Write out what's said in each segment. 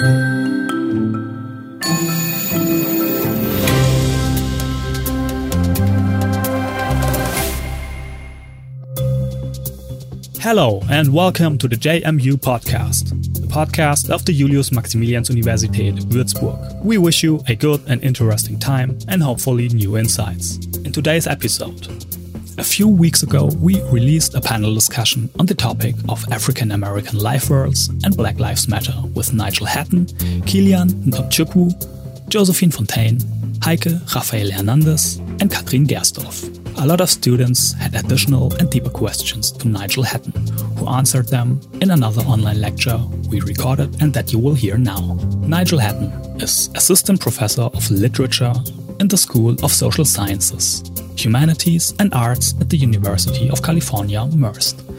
Hello, and welcome to the JMU podcast, the podcast of the Julius Maximilians Universität Würzburg. We wish you a good and interesting time and hopefully new insights. In today's episode, a few weeks ago, we released a panel discussion on the topic of African American life worlds and Black Lives Matter with Nigel Hatton, Kilian Ntomchukwu, Josephine Fontaine, Heike Raphael-Hernandez, and Catrin Gersdorf. A lot of students had additional and deeper questions to Nigel Hatton, who answered them in another online lecture we recorded and that you will hear now. Nigel Hatton is Assistant Professor of Literature in the School of Social Sciences, Humanities and Arts at the University of California, Merced.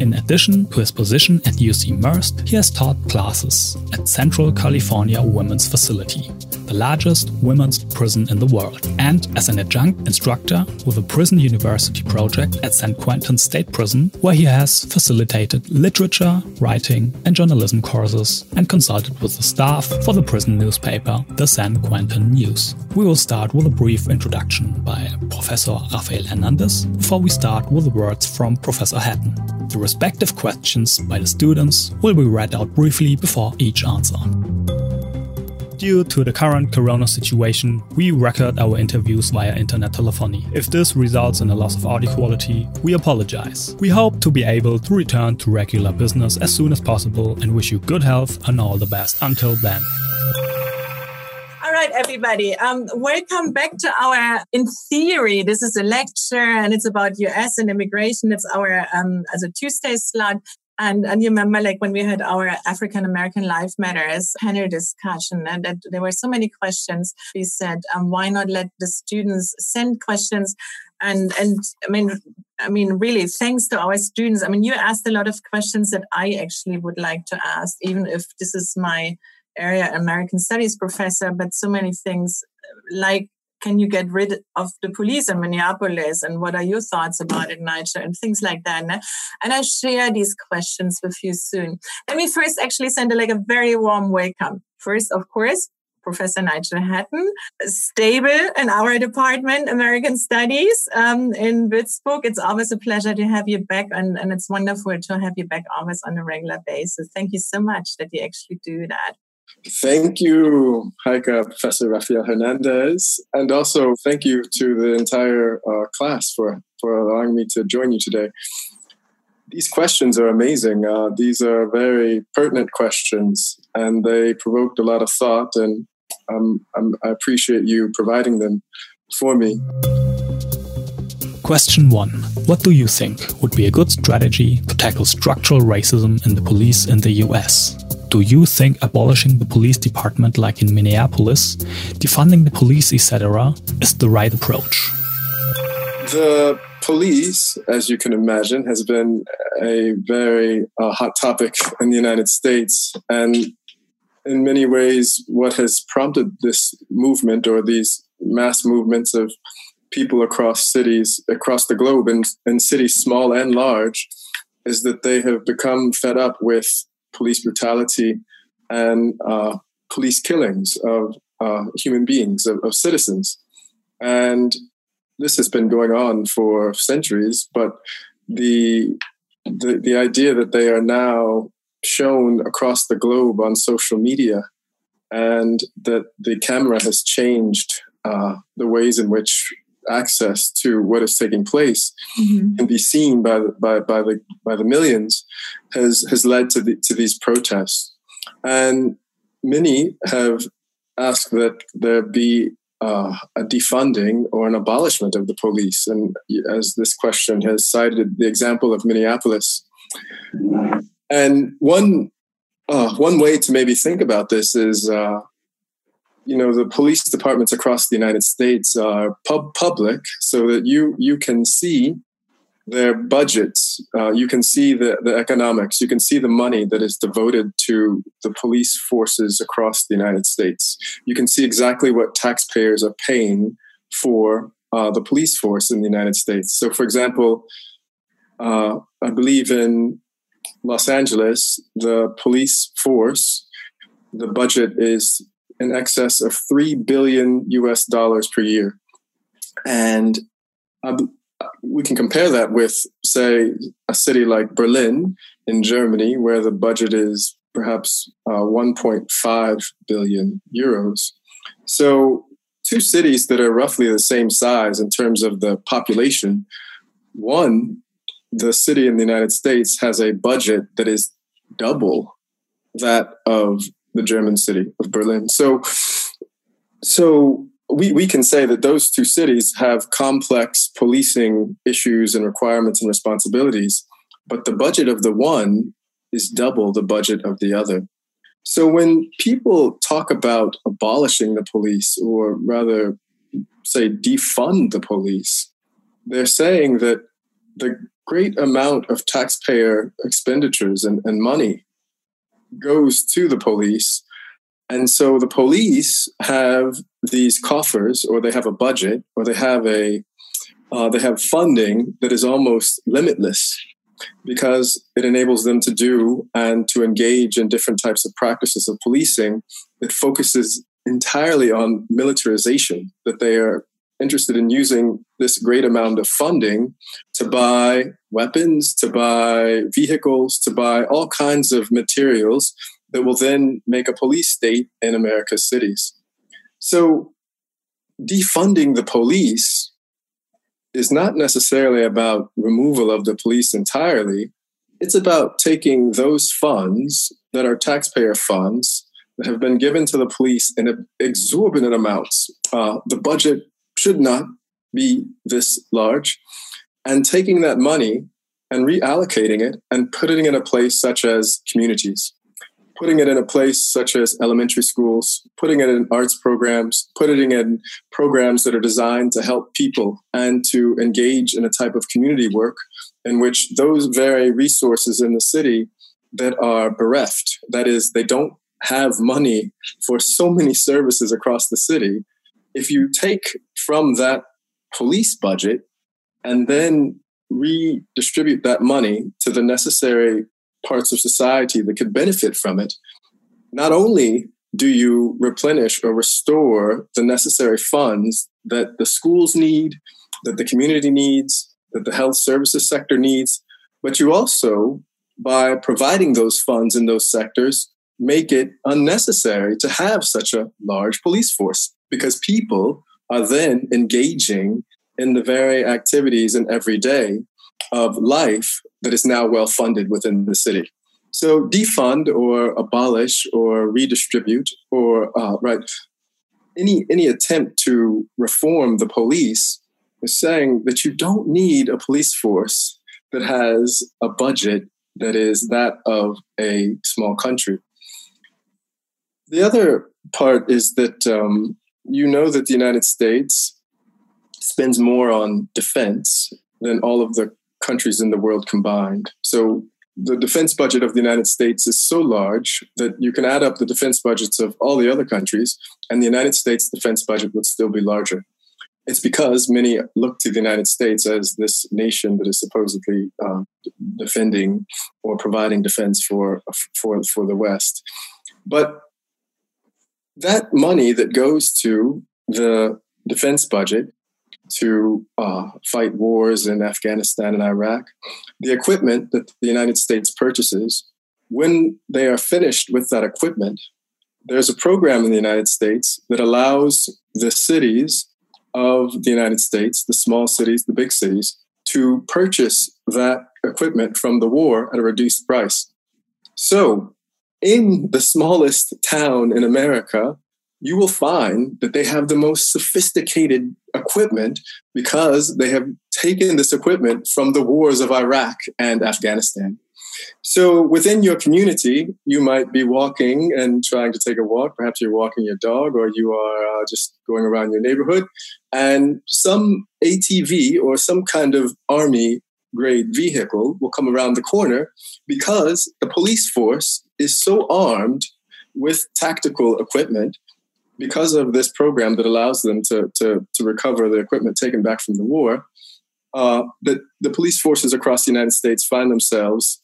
In addition to his position at UC Merced, he has taught classes at Central California Women's Facility, the largest women's prison in the world, and as an adjunct instructor with a prison university project at San Quentin State Prison, where he has facilitated literature, writing, and journalism courses and consulted with the staff for the prison newspaper, the San Quentin News. We will start with a brief introduction by Professor Raphael-Hernandez before we start with the words from Professor Hatton. The respective questions by the students will be read out briefly before each answer. Due to the current corona situation, we record our interviews via internet telephony. If this results in a loss of audio quality, we apologize. We hope to be able to return to regular business as soon as possible and wish you good health and all the best until then. Right, everybody. Um, welcome back to our, in theory, this is a lecture and it's about US and immigration. It's our, um, as a Tuesday slot. And, and you remember like when we had our African American Life Matters panel discussion and that there were so many questions. We said, um, why not let the students send questions? And, and I mean, I mean, really, thanks to our students. I mean, you asked a lot of questions that I actually would like to ask, even if this is my area American Studies professor, but so many things like can you get rid of the police in Minneapolis? And what are your thoughts about it, Nigel? And things like that. And I share these questions with you soon. Let me first actually send a, like a very warm welcome. First, of course, Professor Nigel Hatton, stable in our department, American Studies um, in Würzburg. It's always a pleasure to have you back, and, and it's wonderful to have you back always on a regular basis. Thank you so much that you actually do that. Thank you, Heike, Professor Raphael-Hernandez, and also thank you to the entire uh, class for, for allowing me to join you today. These questions are amazing. Uh, these are very pertinent questions, and they provoked a lot of thought, and um, I appreciate you providing them for me. Question 1. What do you think would be a good strategy to tackle structural racism in the police in the US? Do you think abolishing the police department like in Minneapolis, defunding the police, etc., is the right approach? The police, as you can imagine, has been a very uh, hot topic in the United States. And in many ways, what has prompted this movement or these mass movements of people across cities, across the globe, and in cities small and large, is that they have become fed up with police brutality and uh, police killings of uh, human beings, of, of, citizens. And this has been going on for centuries, but the, the, the idea that they are now shown across the globe on social media and that the camera has changed uh, the ways in which access to what is taking place mm-hmm. can be seen by the, by, by the by the millions has has led to the, to these protests. And many have asked that there be uh, a defunding or an abolishment of the police. And as this question has cited the example of Minneapolis. And one uh, one way to maybe think about this is uh, you know the police departments across the United States are pub- public, so that you you can see their budgets, uh, you can see the, the economics, you can see the money that is devoted to the police forces across the United States. You can see exactly what taxpayers are paying for uh, the police force in the United States. So, for example, uh, I believe in Los Angeles, the police force the budget is in excess of 3 billion US dollars per year. And we can compare that with, say, a city like Berlin in Germany, where the budget is perhaps uh, 1.5 billion euros. So, two cities that are roughly the same size in terms of the population. One, the city in the United States has a budget that is double that of the German city of Berlin. So, so we, we can say that those two cities have complex policing issues and requirements and responsibilities, but the budget of the one is double the budget of the other. So when people talk about abolishing the police, or rather say defund the police, they're saying that the great amount of taxpayer expenditures and, and money goes to the police. And so the police have these coffers, or they have a budget, or they have a uh, they have funding that is almost limitless because it enables them to do and to engage in different types of practices of policing that focuses entirely on militarization that they are interested in using this great amount of funding to buy weapons, to buy vehicles, to buy all kinds of materials that will then make a police state in America's cities. So, defunding the police is not necessarily about removal of the police entirely. It's about taking those funds that are taxpayer funds that have been given to the police in exorbitant amounts. Uh, the budget should not be this large, and taking that money and reallocating it and putting it in a place such as communities, putting it in a place such as elementary schools, putting it in arts programs, putting it in programs that are designed to help people and to engage in a type of community work in which those very resources in the city that are bereft, that is, they don't have money for so many services across the city, if you take from that police budget and then redistribute that money to the necessary parts of society that could benefit from it, not only do you replenish or restore the necessary funds that the schools need, that the community needs, that the health services sector needs, but you also, by providing those funds in those sectors, make it unnecessary to have such a large police force because people are then engaging in the very activities and everyday of life that is now well funded within the city. So defund or abolish or redistribute or uh, right any any attempt to reform the police is saying that you don't need a police force that has a budget that is that of a small country. The other part is that um, you know that the United States spends more on defense than all of the countries in the world combined. So the defense budget of the United States is so large that you can add up the defense budgets of all the other countries, and the United States defense budget would still be larger. It's because many look to the United States as this nation that is supposedly uh, defending or providing defense for, for, for the West. But that money that goes to the defense budget to uh, fight wars in Afghanistan and Iraq, the equipment that the United States purchases, when they are finished with that equipment, there's a program in the United States that allows the cities of the United States, the small cities, the big cities, to purchase that equipment from the war at a reduced price. So in the smallest town in America, you will find that they have the most sophisticated equipment because they have taken this equipment from the wars of Iraq and Afghanistan. So within your community, you might be walking and trying to take a walk. Perhaps you're walking your dog or you are uh, just going around your neighborhood, and some ATV or some kind of army grade vehicle will come around the corner because the police force is so armed with tactical equipment because of this program that allows them to, to, to recover the equipment taken back from the war, uh, the, the police forces across the United States find themselves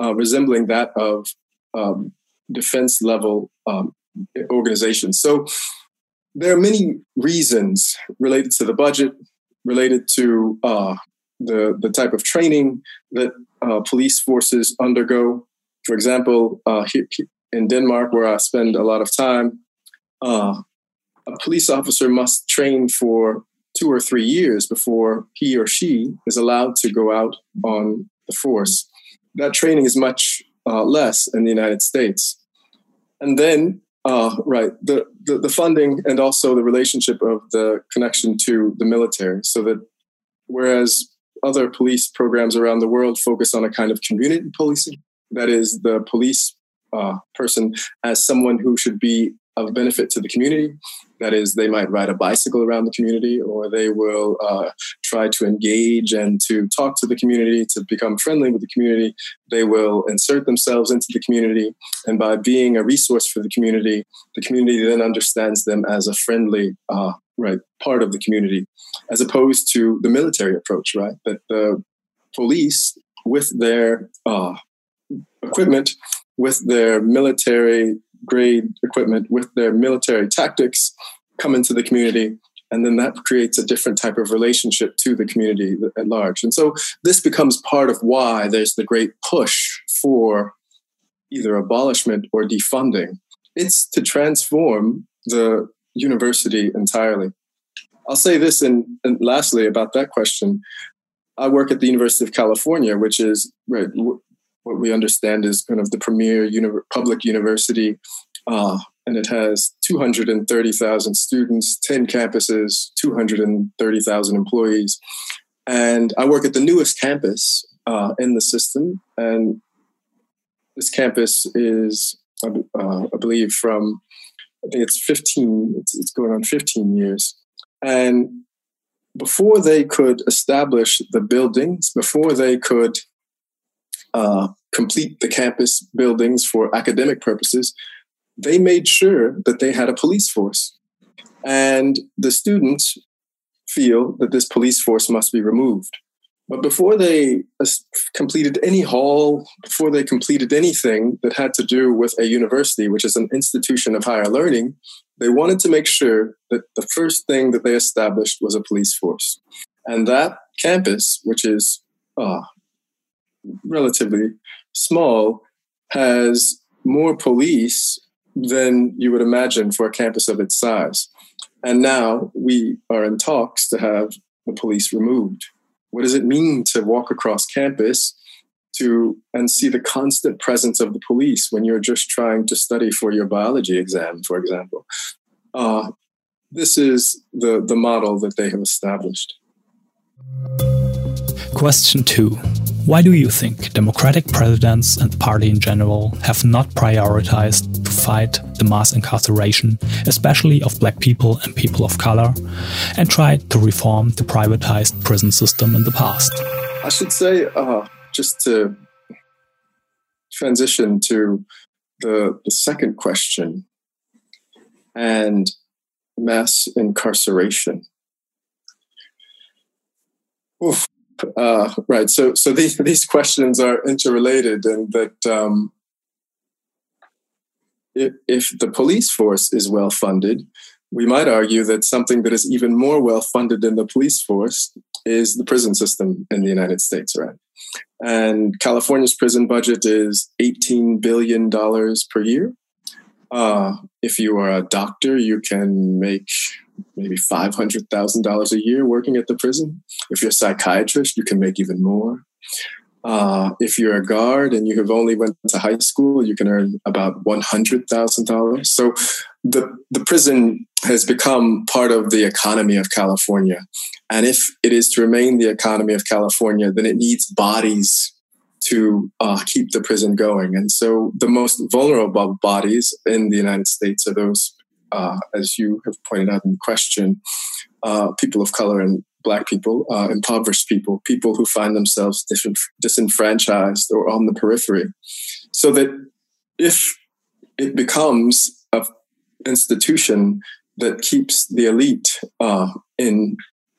uh, resembling that of um, defense level um, organizations. So there are many reasons related to the budget, related to uh, the the type of training that uh, police forces undergo. For example, uh, in Denmark, where I spend a lot of time, uh, a police officer must train for two or three years before he or she is allowed to go out on the force. That training is much uh, less in the United States. And then, uh, right, the, the, the funding and also the relationship of the connection to the military. So that whereas other police programs around the world focus on a kind of community policing, that is, the police uh, person as someone who should be of benefit to the community. That is, they might ride a bicycle around the community, or they will uh, try to engage and to talk to the community, to become friendly with the community. They will insert themselves into the community, and by being a resource for the community, the community then understands them as a friendly, uh, right, part of the community, as opposed to the military approach, right? That the police, with their uh, equipment, with their military grade equipment with their military tactics come into the community and then that creates a different type of relationship to the community at large and so this becomes part of why there's the great push for either abolishment or defunding it's to transform the university entirely i'll say this and, and lastly about that question i work at the university of california which is right what we understand is kind of the premier uni- public university, uh, and it has 230,000 students, 10 campuses, 230,000 employees. And I work at the newest campus uh, in the system, and this campus is, uh, I believe, from I think it's 15. It's, it's going on 15 years, and before they could establish the buildings, before they could uh, complete the campus buildings for academic purposes, they made sure that they had a police force. And the students feel that this police force must be removed. But before they completed any hall, before they completed anything that had to do with a university, which is an institution of higher learning, they wanted to make sure that the first thing that they established was a police force. And that campus, which is uh, relatively small, has more police than you would imagine for a campus of its size. And now we are in talks to have the police removed. What does it mean to walk across campus to and see the constant presence of the police when you're just trying to study for your biology exam, for example? Uh, this is the, the model that they have established. Question two why do you think democratic presidents and the party in general have not prioritized fight the mass incarceration, especially of black people and people of color, and tried to reform the privatized prison system in the past? I should say, uh, just to transition to the, the second question and mass incarceration. Oof uh, right. So, so these these questions are interrelated, and that um, if, if the police force is well funded, we might argue that something that is even more well funded than the police force is the prison system in the United States, right? And California's prison budget is $18 billion per year. Uh, if you are a doctor, you can make maybe $500,000 a year working at the prison. If you're a psychiatrist, you can make even more. Uh, if you're a guard and you have only went to high school, you can earn about $100,000. So the, the prison has become part of the economy of California. And if it is to remain the economy of California, then it needs bodies to uh, keep the prison going. And so the most vulnerable bodies in the United States are those uh, as you have pointed out in question, uh, people of color and black people, uh, impoverished people, people who find themselves disenfranchised or on the periphery. So that if it becomes an institution that keeps the elite uh, in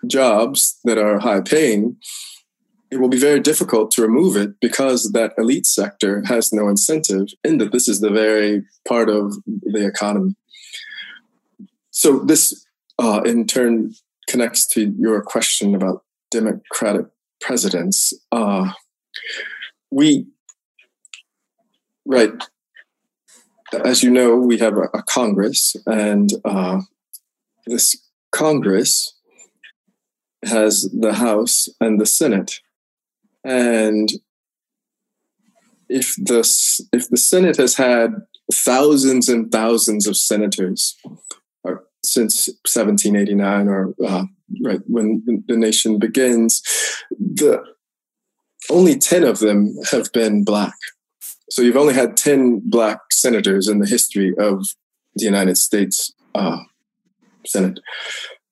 jobs that are high paying, it will be very difficult to remove it because that elite sector has no incentive in that this is the very part of the economy. So this, uh, in turn, connects to your question about democratic presidents. Uh, we, right, as you know, we have a, a Congress, and uh, this Congress has the House and the Senate. And if the if the Senate has had thousands and thousands of senators or, since 1789 or uh, right when the nation begins, the only 10 of them have been black. So you've only had 10 black senators in the history of the United States uh, Senate.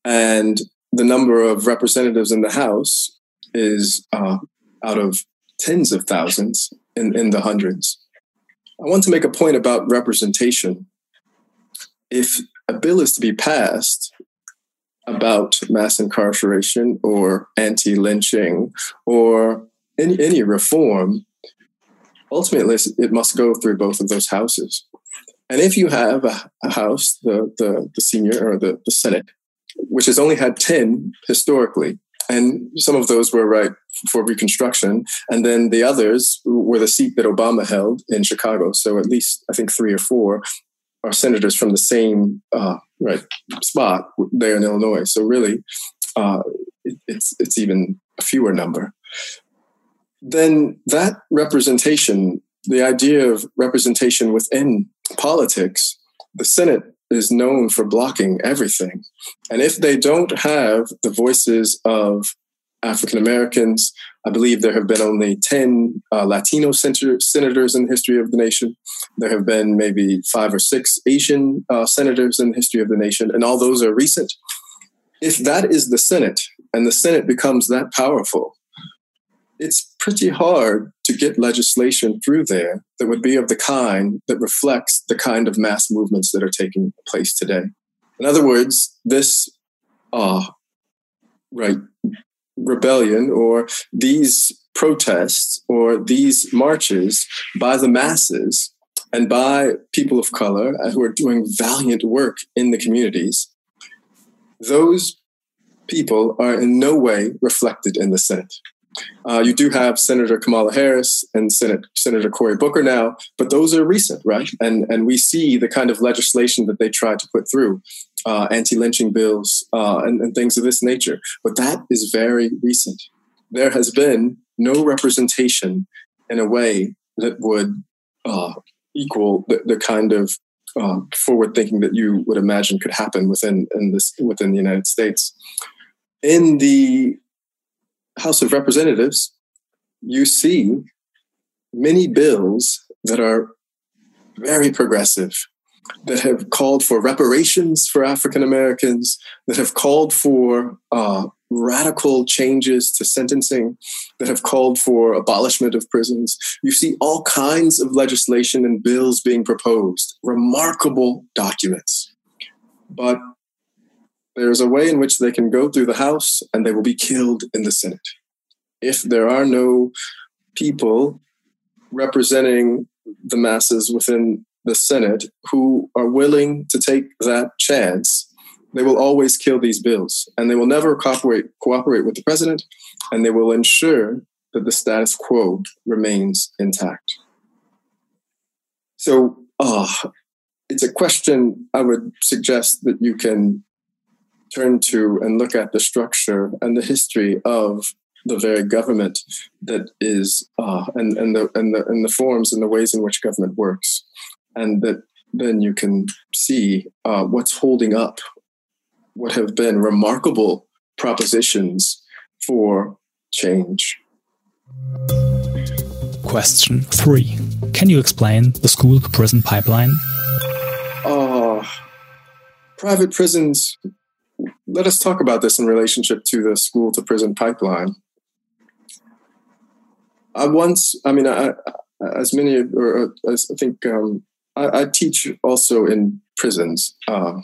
And the number of representatives in the House is uh, out of tens of thousands in, in the hundreds. I want to make a point about representation. If a bill is to be passed about mass incarceration or anti lynching or any, any reform, ultimately it must go through both of those houses. And if you have a, a house, the, the, the senior or the, the Senate, which has only had 10 historically, and some of those were right for Reconstruction, and then the others were the seat that Obama held in Chicago. So at least I think three or four are senators from the same uh, right spot there in Illinois. So really, uh, it, it's it's even a fewer number. Then that representation, the idea of representation within politics, the Senate is known for blocking everything. And if they don't have the voices of African Americans, I believe there have been only 10 uh, Latino senator, senators in the history of the nation. There have been maybe five or six Asian uh, senators in the history of the nation, and all those are recent. If that is the Senate, and the Senate becomes that powerful, it's pretty hard to get legislation through there that would be of the kind that reflects the kind of mass movements that are taking place today. In other words, this uh, right rebellion or these protests or these marches by the masses and by people of color who are doing valiant work in the communities, those people are in no way reflected in the Senate. Uh, you do have Senator Kamala Harris and Senate, Senator Cory Booker now, but those are recent, right? And and we see the kind of legislation that they tried to put through, uh, anti-lynching bills uh, and, and things of this nature. But that is very recent. There has been no representation in a way that would uh, equal the, the, kind of uh, forward thinking that you would imagine could happen within in this within the United States. In the House of Representatives, you see many bills that are very progressive, that have called for reparations for African Americans, that have called for uh, radical changes to sentencing, that have called for abolishment of prisons. You see all kinds of legislation and bills being proposed, remarkable documents. But there's a way in which they can go through the House and they will be killed in the Senate. If there are no people representing the masses within the Senate who are willing to take that chance, they will always kill these bills and they will never cooperate, cooperate with the president and they will ensure that the status quo remains intact. So, uh, it's a question I would suggest that you can turn to and look at the structure and the history of the very government that is uh, and, and the and the and the forms and the ways in which government works and that then you can see uh, what's holding up what have been remarkable propositions for change. Question three. Can you explain the school to prison pipeline? Uh, private prisons let us talk about this in relationship to the school to prison pipeline. I once, I mean, I, as many, or as I think, um, I, I, teach also in prisons. Uh,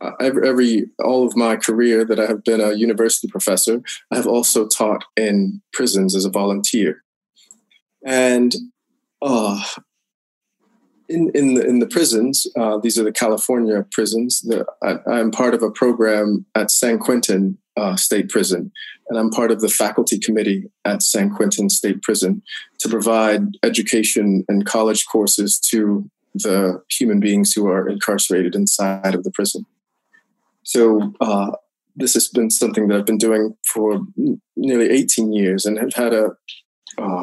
uh, every, every, all of my career that I have been a university professor, I have also taught in prisons as a volunteer. And uh, in in the in the prisons, uh, these are the California prisons. The, I, am part of a program at San Quentin uh, State Prison, and I'm part of the faculty committee at San Quentin State Prison to provide education and college courses to the human beings who are incarcerated inside of the prison. So uh, this has been something that I've been doing for nearly 18 years, and have had a uh,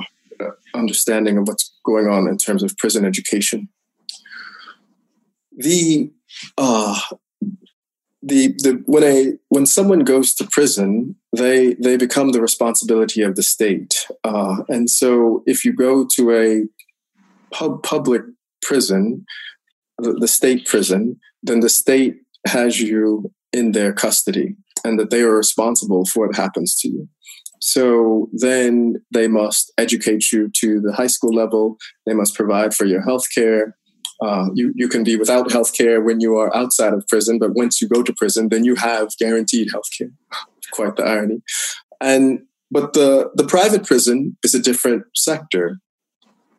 understanding of what's going on in terms of prison education. The uh, the the when a when someone goes to prison, they they become the responsibility of the state, uh, and so if you go to a pub, public prison, the, the state prison, then the state has you in their custody, and that they are responsible for what happens to you. So then they must educate you to the high school level. They must provide for your health care. Uh, you, you can be without health care when you are outside of prison, but once you go to prison, then you have guaranteed health care. Quite the irony. And but the, the private prison is a different sector.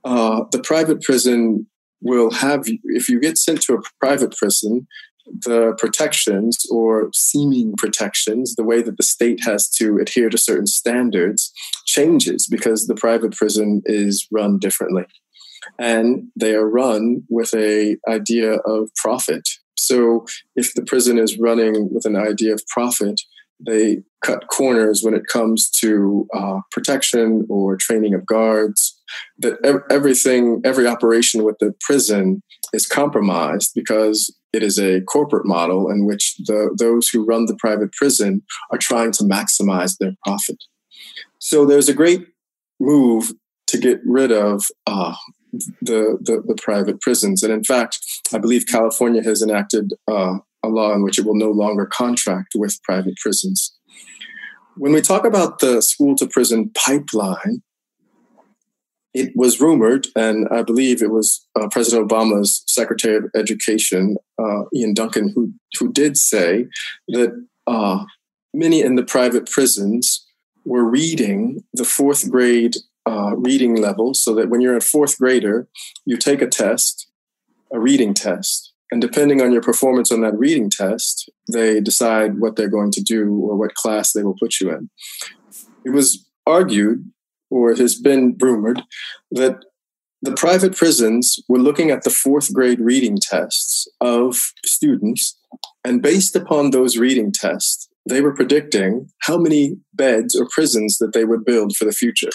Uh, the private prison will have, if you get sent to a private prison, the protections or seeming protections, the way that the state has to adhere to certain standards, changes because the private prison is run differently. And they are run with a idea of profit. So if the prison is running with an idea of profit, they cut corners when it comes to uh, protection or training of guards. That everything, every operation with the prison is compromised because it is a corporate model in which the, those who run the private prison are trying to maximize their profit. So there's a great move to get rid of uh, the, the, the private prisons, and in fact, I believe California has enacted uh, a law in which it will no longer contract with private prisons. When we talk about the school to prison pipeline, it was rumored, and I believe it was uh, President Obama's Secretary of Education, uh, Arne Duncan, who who did say that uh, many in the private prisons were reading the fourth grade uh, reading level, so that when you're a fourth grader, you take a test, a reading test, and depending on your performance on that reading test, they decide what they're going to do or what class they will put you in. It was argued or it has been rumored that the private prisons were looking at the fourth grade reading tests of students, and based upon those reading tests, they were predicting how many beds or prisons that they would build for the future.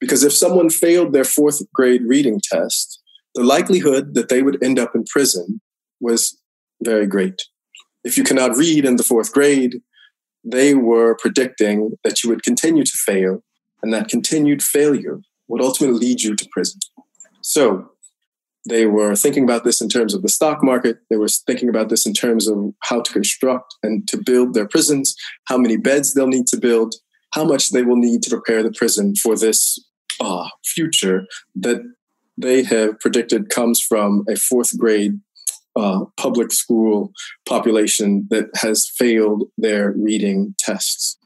Because if someone failed their fourth grade reading test, the likelihood that they would end up in prison was very great. If you cannot read in the fourth grade, they were predicting that you would continue to fail and that continued failure would ultimately lead you to prison. So they were thinking about this in terms of the stock market. They were thinking about this in terms of how to construct and to build their prisons, how many beds they'll need to build, how much they will need to prepare the prison for this uh, future that they have predicted comes from a fourth grade uh, public school population that has failed their reading tests.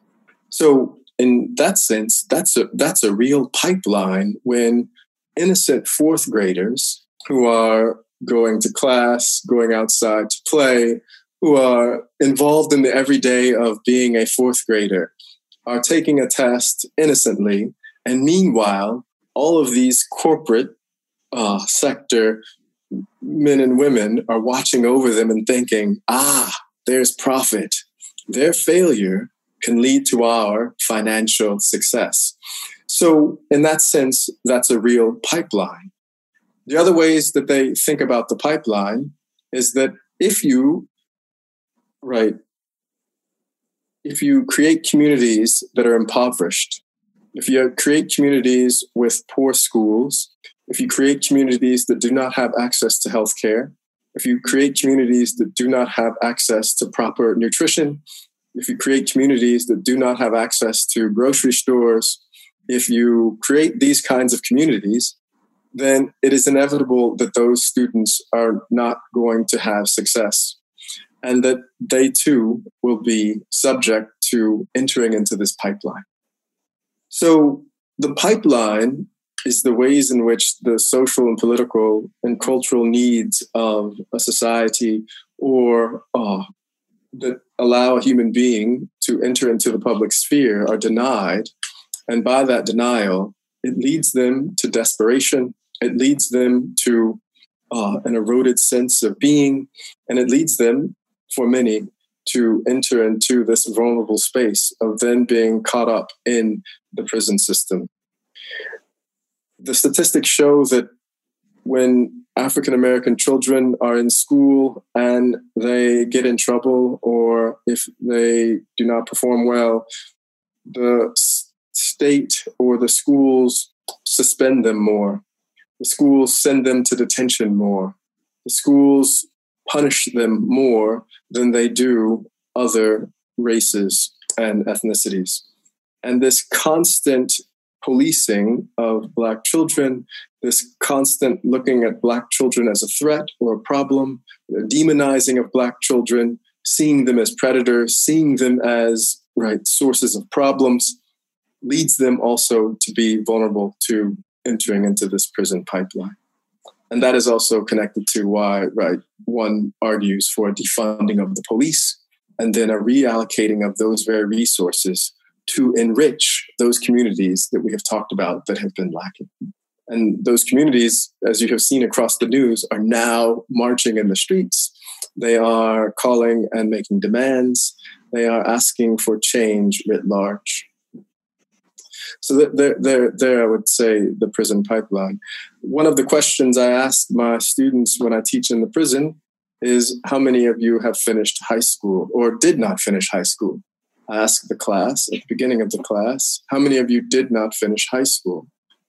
So in that sense, that's a that's a real pipeline when innocent fourth graders who are going to class, going outside to play, who are involved in the everyday of being a fourth grader, are taking a test innocently, and meanwhile, all of these corporate uh, sector men and women are watching over them and thinking, ah, there's profit. Their failure can lead to our financial success. So, in that sense, that's a real pipeline. The other ways that they think about the pipeline is that if you, right, if you create communities that are impoverished, if you create communities with poor schools, if you create communities that do not have access to healthcare, if you create communities that do not have access to proper nutrition, if you create communities that do not have access to grocery stores, if you create these kinds of communities, then it is inevitable that those students are not going to have success. and that they too will be subject to entering into this pipeline. So the pipeline is the ways in which the social and political and cultural needs of a society or uh, that allow a human being to enter into the public sphere are denied. And by that denial, it leads them to desperation, it leads them to uh, an eroded sense of being, and it leads them, for many, to enter into this vulnerable space of then being caught up in the prison system. The statistics show that when African American children are in school and they get in trouble, or if they do not perform well, the state or the schools suspend them more. The schools send them to detention more. The schools punish them more than they do other races and ethnicities. And this constant policing of Black children, this constant looking at Black children as a threat or a problem, demonizing of Black children, seeing them as predators, seeing them as right sources of problems, leads them also to be vulnerable to entering into this prison pipeline. And that is also connected to why, right, one argues for defunding of the police and then a reallocating of those very resources to enrich those communities that we have talked about that have been lacking. And those communities, as you have seen across the news, are now marching in the streets. They are calling and making demands. They are asking for change writ large. So there, there, there, I would say the prison pipeline. One of the questions I ask my students when I teach in the prison is how many of you have finished high school or did not finish high school? I ask the class at the beginning of the class, how many of you did not finish high school?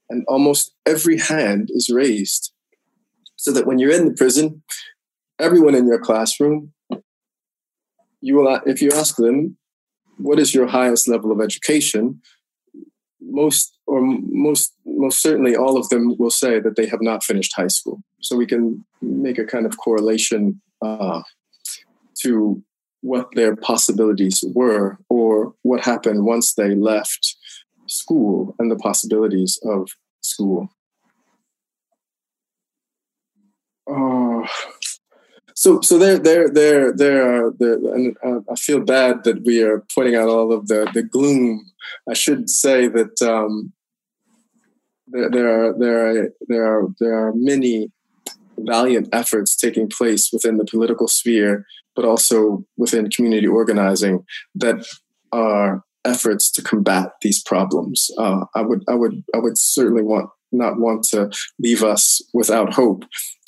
And almost every hand is raised. So that when you're in the prison, everyone in your classroom, you will, if you ask them, what is your highest level of education? Most or most most certainly all of them will say that they have not finished high school. So we can make a kind of correlation uh, to what their possibilities were or what happened once they left school and the possibilities of school. Uh, so, so there, there, there, there are, there, and uh, I feel bad that we are pointing out all of the, the gloom. I should say that um, there, there are, there are, there are, there are many valiant efforts taking place within the political sphere but also within community organizing that are efforts to combat these problems. Uh, I would, I would, I would certainly want not want to leave us without hope,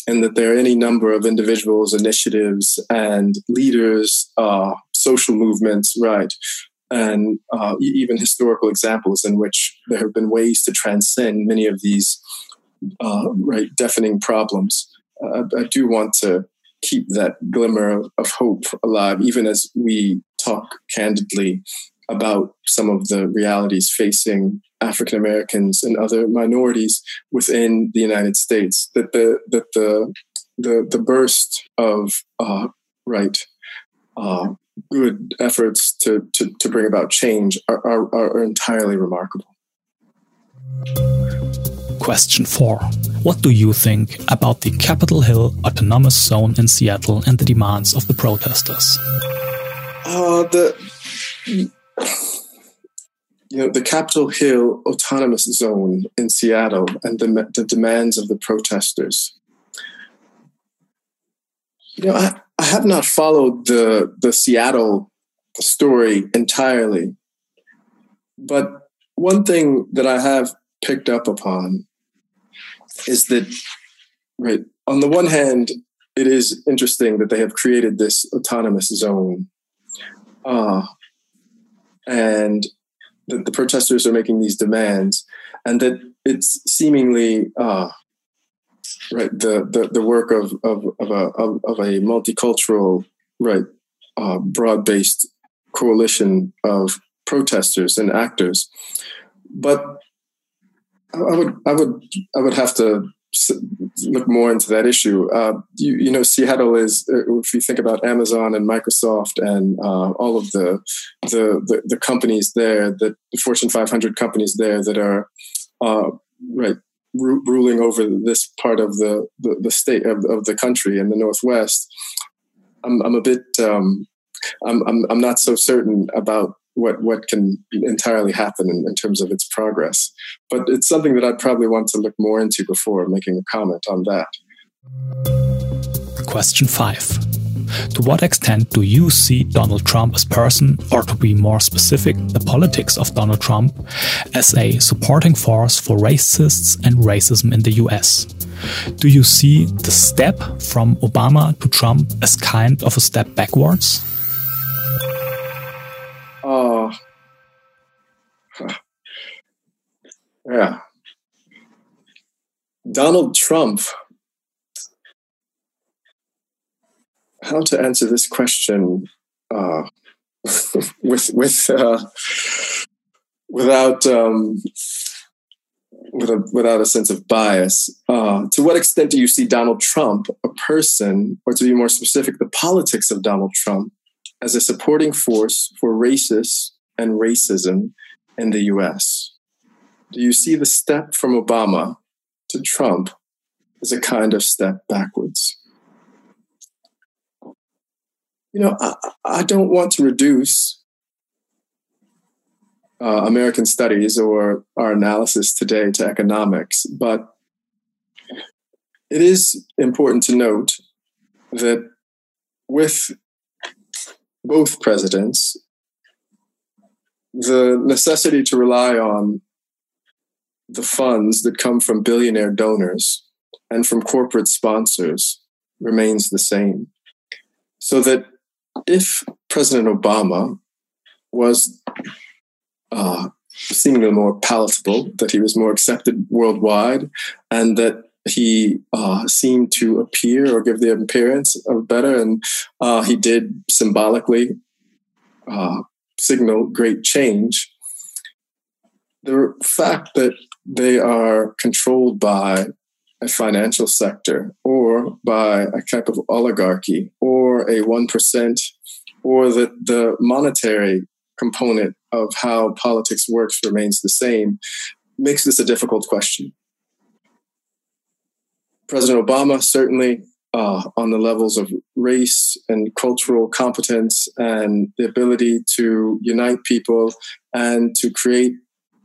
and that there are any number of individuals, initiatives, and leaders, uh, social movements, right, and uh, even historical examples in which there have been ways to transcend many of these uh, right deafening problems. Uh, I do want to keep that glimmer of hope alive, even as we talk candidly about some of the realities facing African Americans and other minorities within the United States. That the that the the, the burst of uh, right uh, good efforts to, to, to bring about change are, are, are entirely remarkable. Question 4. What do you think about the Capitol Hill Autonomous Zone in Seattle and the demands of the protesters? Uh, the you know the Capitol Hill Autonomous Zone in Seattle and the, the demands of the protesters. You know, I, I have not followed the the Seattle story entirely, but one thing that I have picked up upon is that right on the one hand it is interesting that they have created this autonomous zone uh, and that the protesters are making these demands and that it's seemingly uh, right the, the, the work of, of, of, a, of, of a multicultural right uh, broad-based coalition of protesters and actors. But I would, I would, I would have to look more into that issue. Uh, you, you, know, Seattle is, uh, if you think about Amazon and Microsoft and uh, all of the, the, the the companies there, the Fortune 500 companies there that are uh, right ru- ruling over this part of the the, the state of, of, the country in the Northwest. I'm, I'm a bit um, I'm, I'm I'm not so certain about what what can entirely happen in, in, terms of its progress. But it's something that I'd probably want to look more into before making a comment on that. Question five. To what extent do you see Donald Trump as person, or to be more specific, the politics of Donald Trump, as a supporting force for racists and racism in the US? Do you see the step from Obama to Trump as kind of a step backwards? Yeah. Donald Trump. How to answer this question uh, with with uh, without um, with a, without a sense of bias. Uh, to what extent do you see Donald Trump, a person, or to be more specific, the politics of Donald Trump, as a supporting force for racists and racism in the U.S.? do you see the step from Obama to Trump as a kind of step backwards? You know, I, I don't want to reduce uh, American studies or our analysis today to economics, but it is important to note that with both presidents, the necessity to rely on the funds that come from billionaire donors and from corporate sponsors remains the same. So that if President Obama was uh, seemingly more palatable, that he was more accepted worldwide, and that he uh, seemed to appear or give the appearance of better, and uh, he did symbolically uh, signal great change. The fact that they are controlled by a financial sector or by a type of oligarchy or a 1% or that the monetary component of how politics works remains the same makes this a difficult question. President Obama certainly uh, on the levels of race and cultural competence and the ability to unite people and to create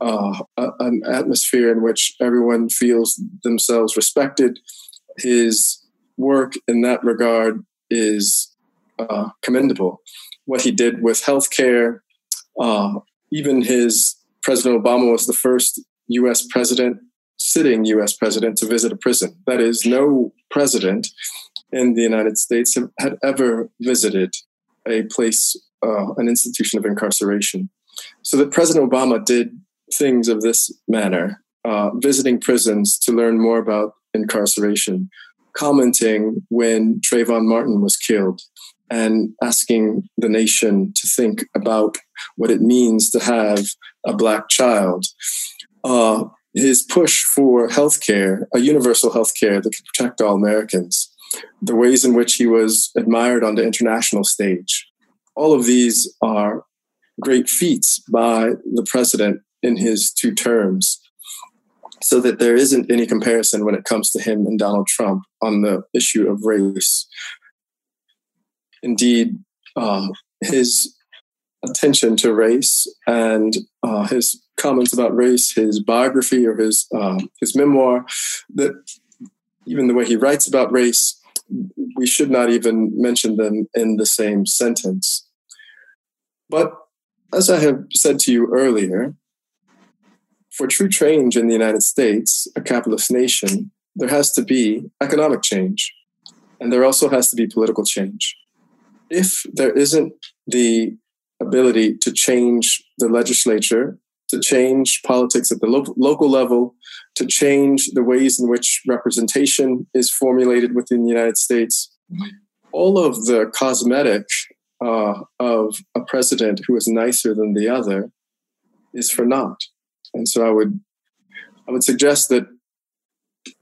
uh, an atmosphere in which everyone feels themselves respected. His work in that regard is uh, commendable. What he did with healthcare, uh, even his President Obama was the first U.S. president, sitting U.S. president, to visit a prison. That is, no president in the United States had ever visited a place, uh, an institution of incarceration. So that President Obama did things of this manner uh, visiting prisons to learn more about incarceration, commenting when Trayvon Martin was killed, and asking the nation to think about what it means to have a black child. Uh, his push for healthcare, a universal healthcare that could protect all Americans, the ways in which he was admired on the international stage. All of these are great feats by the president in his two terms so that there isn't any comparison when it comes to him and Donald Trump on the issue of race. Indeed, uh, his attention to race and uh, his comments about race, his biography or his uh, his memoir, that even the way he writes about race, we should not even mention them in the same sentence. But as I have said to you earlier, for true change in the United States, a capitalist nation, there has to be economic change. And there also has to be political change. If there isn't the ability to change the legislature, to change politics at the lo- local level, to change the ways in which representation is formulated within the United States, all of the cosmetic uh, of a president who is nicer than the other is for naught. And so I would I would suggest that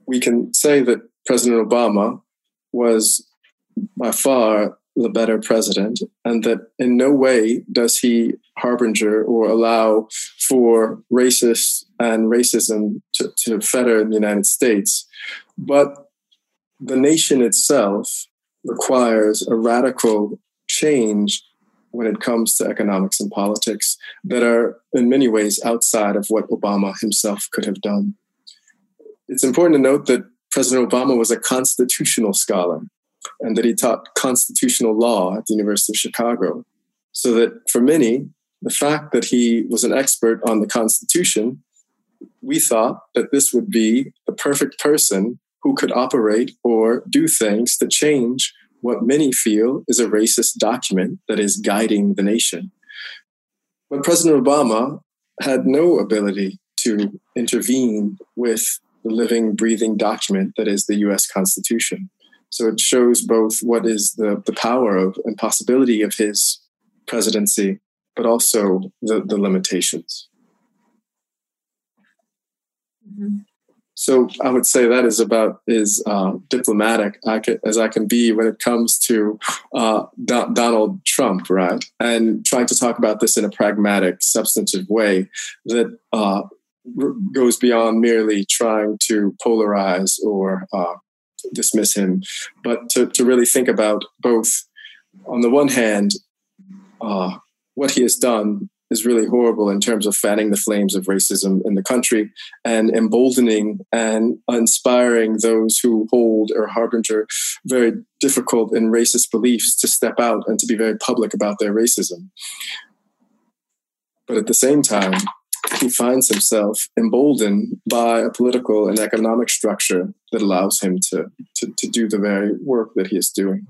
we can say that President Obama was by far the better president, and that in no way does he harbinger or allow for racist and racism to, to fetter in the United States. But the nation itself requires a radical change when it comes to economics and politics that are in many ways outside of what Obama himself could have done. It's important to note that President Obama was a constitutional scholar and that he taught constitutional law at the University of Chicago. So that for many, the fact that he was an expert on the Constitution, we thought that this would be the perfect person who could operate or do things to change what many feel is a racist document that is guiding the nation. But President Obama had no ability to intervene with the living, breathing document that is the US Constitution. So it shows both what is the, the power of and possibility of his presidency, but also the, the limitations. Mm-hmm. So I would say that is about as uh, diplomatic I can, as I can be when it comes to uh, Do- Donald Trump, right? And trying to talk about this in a pragmatic, substantive way that uh, r- goes beyond merely trying to polarize or uh, dismiss him, but to, to really think about both, on the one hand, uh, what he has done is really horrible in terms of fanning the flames of racism in the country and emboldening and inspiring those who hold or harbinger very difficult and racist beliefs to step out and to be very public about their racism. But at the same time, he finds himself emboldened by a political and economic structure that allows him to, to, to do the very work that he is doing.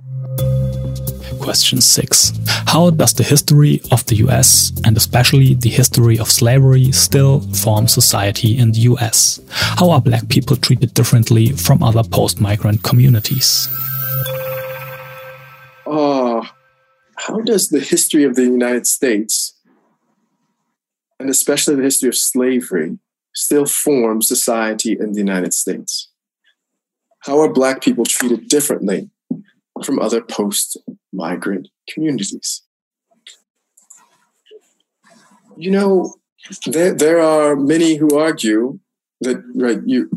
Question 6. How does the history of the US, and especially the history of slavery, still form society in the US? How are black people treated differently from other post migrant communities? Uh, how does the history of the United States, and especially the history of slavery, still form society in the United States? How are Black people treated differently from other post migrant communities. You know, there, there are many who argue that right, you,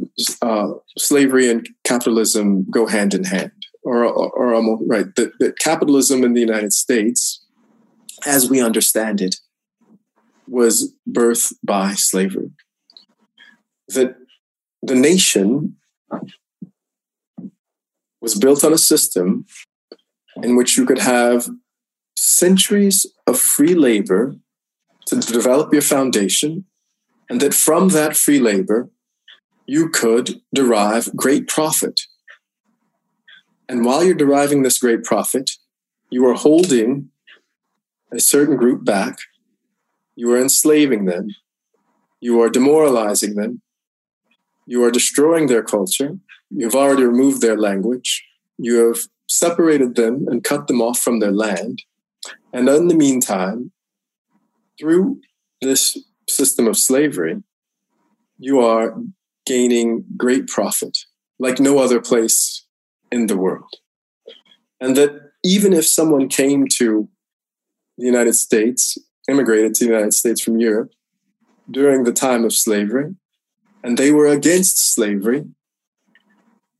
uh, slavery and capitalism go hand in hand, or, or, or almost right, that, that capitalism in the United States, as we understand it, was birthed by slavery. That the nation was built on a system in which you could have centuries of free labor to develop your foundation, and that from that free labor, you could derive great profit. And while you're deriving this great profit, you are holding a certain group back, you are enslaving them, you are demoralizing them, you are destroying their culture, you've already removed their language, you have separated them and cut them off from their land. And in the meantime, through this system of slavery, you are gaining great profit like no other place in the world. And that even if someone came to the United States, immigrated to the United States from Europe during the time of slavery, and they were against slavery,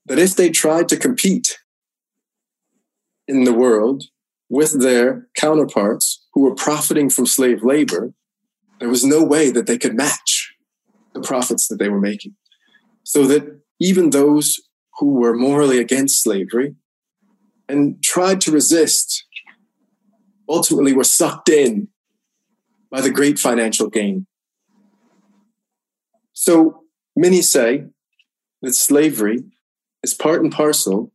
that if they tried to compete in the world with their counterparts who were profiting from slave labor, there was no way that they could match the profits that they were making. So that even those who were morally against slavery and tried to resist ultimately were sucked in by the great financial gain. So many say that slavery is part and parcel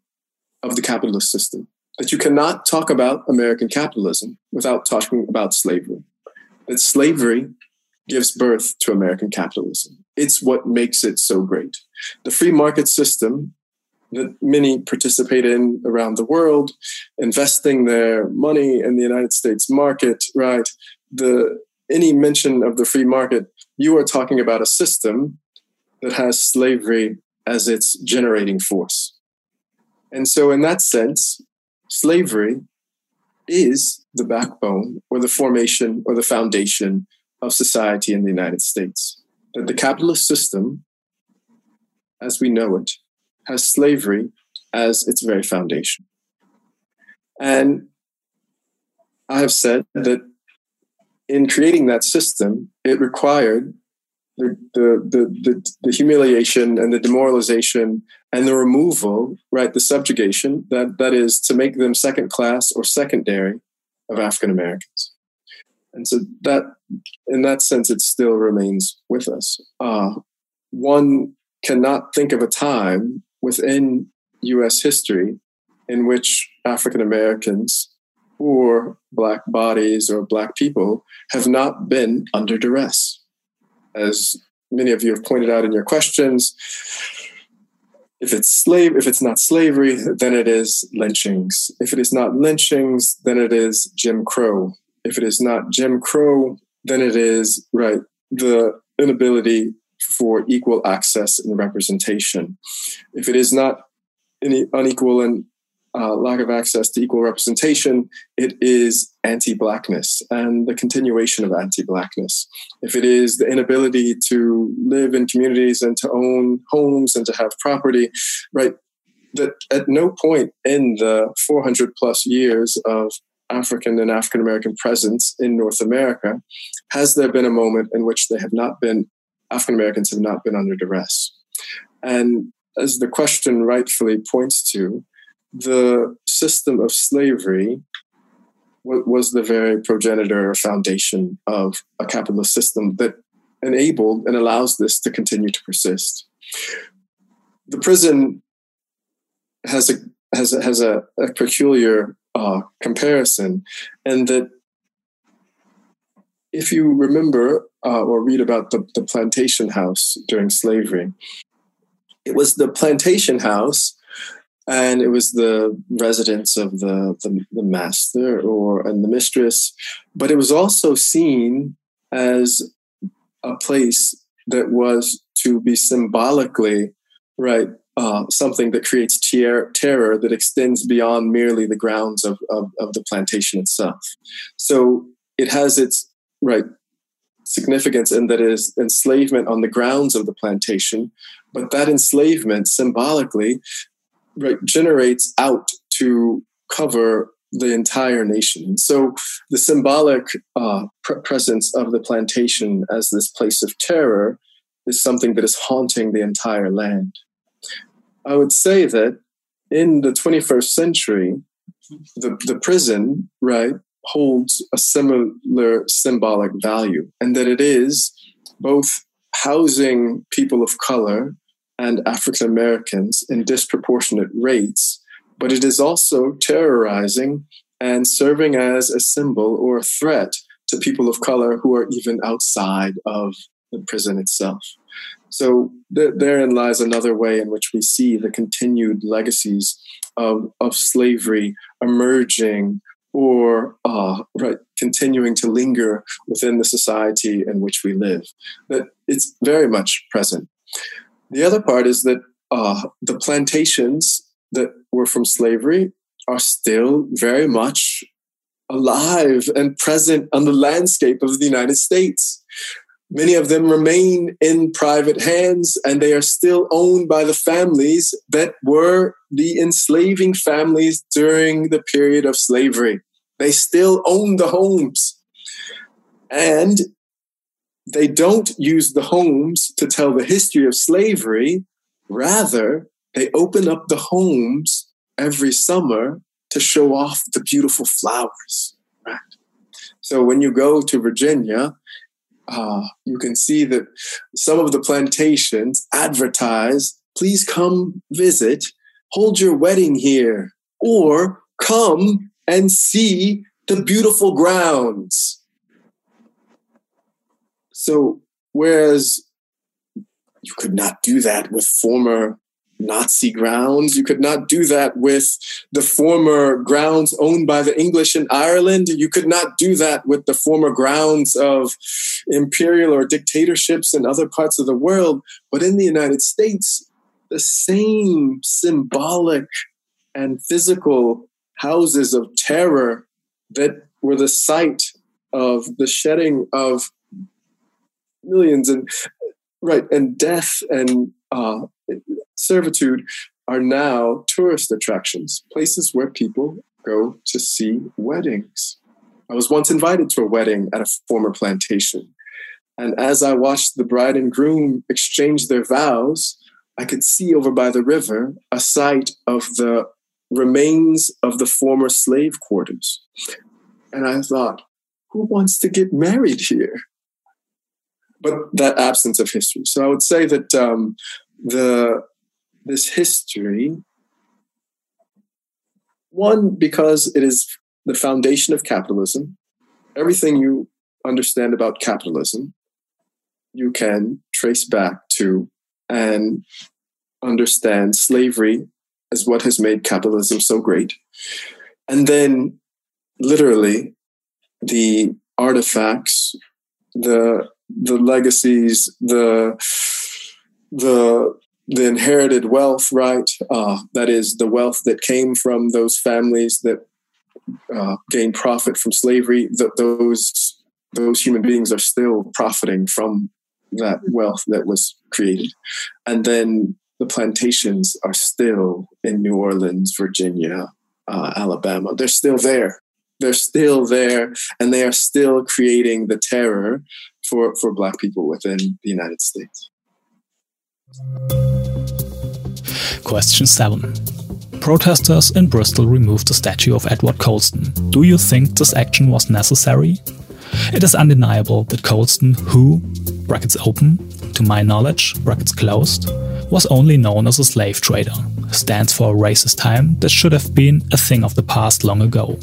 of the capitalist system that you cannot talk about American capitalism without talking about slavery. That slavery gives birth to American capitalism. It's what makes it so great. The free market system that many participate in around the world, investing their money in the United States market, right? The any mention of the free market, you are talking about a system that has slavery as its generating force. And so, in that sense, slavery is the backbone or the formation or the foundation of society in the United States. That the capitalist system, as we know it, has slavery as its very foundation. And I have said that in creating that system, it required the, the, the, the, humiliation and the demoralization and the removal, right, the subjugation, that, that is to make them second class or secondary of African Americans. And so that, in that sense, it still remains with us. Uh, one cannot think of a time within US history in which African Americans or Black bodies or Black people have not been under duress as many of you have pointed out in your questions, if it's slave, if it's not slavery, then it is lynchings. If it is not lynchings, then it is Jim Crow. If it is not Jim Crow, then it is right the inability for equal access and representation. If it is not any unequal and uh, lack of access to equal representation, it is anti Blackness and the continuation of anti Blackness. If it is the inability to live in communities and to own homes and to have property, right? That at no point in the 400 plus years of African and African American presence in North America has there been a moment in which they have not been, African Americans have not been under duress. And as the question rightfully points to, the system of slavery was the very progenitor or foundation of a capitalist system that enabled and allows this to continue to persist. The prison has a has a, has a, a peculiar uh, comparison, and that if you remember uh, or read about the, the plantation house during slavery, it was the plantation house and it was the residence of the, the, the master or and the mistress. But it was also seen as a place that was to be symbolically right uh, something that creates ter- terror that extends beyond merely the grounds of, of, of the plantation itself. So it has its right significance in that is enslavement on the grounds of the plantation but that enslavement symbolically right, generates out to cover the entire nation. So the symbolic uh, pre- presence of the plantation as this place of terror is something that is haunting the entire land. I would say that in the 21st century, the, the prison, right, holds a similar symbolic value, and that it is both housing people of color and African Americans in disproportionate rates, but it is also terrorizing and serving as a symbol or a threat to people of color who are even outside of the prison itself. So th- therein lies another way in which we see the continued legacies of, of slavery emerging or uh, right, continuing to linger within the society in which we live. That it's very much present. The other part is that uh, the plantations that were from slavery are still very much alive and present on the landscape of the United States. Many of them remain in private hands and they are still owned by the families that were the enslaving families during the period of slavery. They still own the homes. And they don't use the homes to tell the history of slavery. Rather, they open up the homes every summer to show off the beautiful flowers. Right? So when you go to Virginia, uh, you can see that some of the plantations advertise, please come visit, hold your wedding here, or come and see the beautiful grounds. So, whereas you could not do that with former Nazi grounds, you could not do that with the former grounds owned by the English in Ireland, you could not do that with the former grounds of imperial or dictatorships in other parts of the world. But in the United States, the same symbolic and physical houses of terror that were the site of the shedding of millions and right and death and uh, servitude are now tourist attractions, places where people go to see weddings. I was once invited to a wedding at a former plantation. And as I watched the bride and groom exchange their vows, I could see over by the river a site of the remains of the former slave quarters. And I thought, who wants to get married here? But that absence of history. So I would say that um, the this history, one because it is the foundation of capitalism. Everything you understand about capitalism, you can trace back to and understand slavery as what has made capitalism so great. And then, literally, the artifacts, the the legacies, the the the inherited wealth, right? Uh, that is the wealth that came from those families that uh, gained profit from slavery. That those those human beings are still profiting from that wealth that was created, and then the plantations are still in New Orleans, Virginia, uh, Alabama. They're still there. They're still there, and they are still creating the terror for for Black people within the United States. Question 7. Protesters in Bristol removed the statue of Edward Colston. Do you think this action was necessary? It is undeniable that Colston, who, brackets open, to my knowledge, brackets closed, was only known as a slave trader, stands for a racist time that should have been a thing of the past long ago.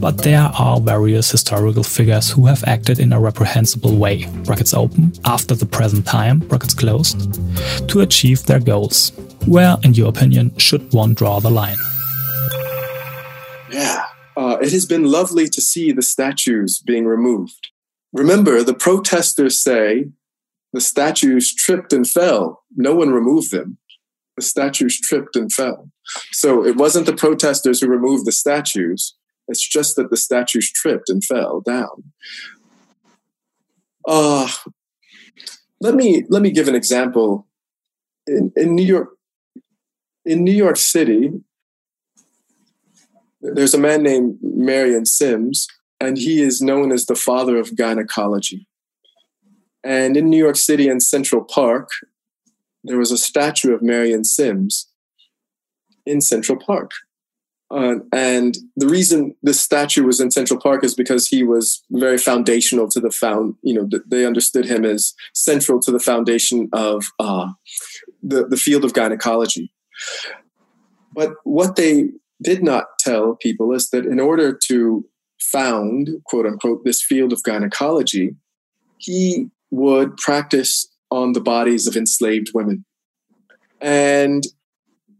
But there are various historical figures who have acted in a reprehensible way, brackets open, after the present time, brackets closed, to achieve their goals. Where, in your opinion, should one draw the line? Yeah, uh, it has been lovely to see the statues being removed. Remember, the protesters say the statues tripped and fell. No one removed them. The statues tripped and fell. So it wasn't the protesters who removed the statues. It's just that the statues tripped and fell down. Uh, let me let me give an example. In, in New York, in New York City, there's a man named Marion Sims, and he is known as the father of gynecology. And in New York City in Central Park, there was a statue of Marion Sims in Central Park. Uh, and the reason this statue was in Central Park is because he was very foundational to the found. You know, they understood him as central to the foundation of uh, the the field of gynecology. But what they did not tell people is that in order to found quote unquote this field of gynecology, he would practice on the bodies of enslaved women, and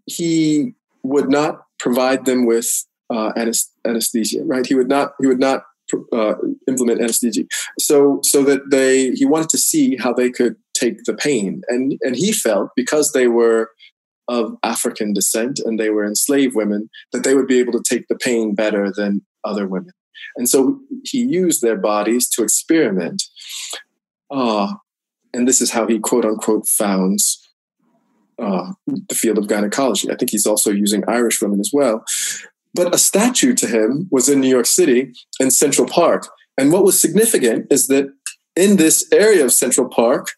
he would not provide them with uh, anesthesia. Right? He would not. He would not uh, implement anesthesia. So so that they he wanted to see how they could take the pain, and and he felt because they were of African descent and they were enslaved women that they would be able to take the pain better than other women. And so he used their bodies to experiment. Uh, and this is how he quote unquote founds uh, the field of gynecology. I think he's also using Irish women as well. But a statue to him was in New York City in Central Park. And what was significant is that in this area of Central Park,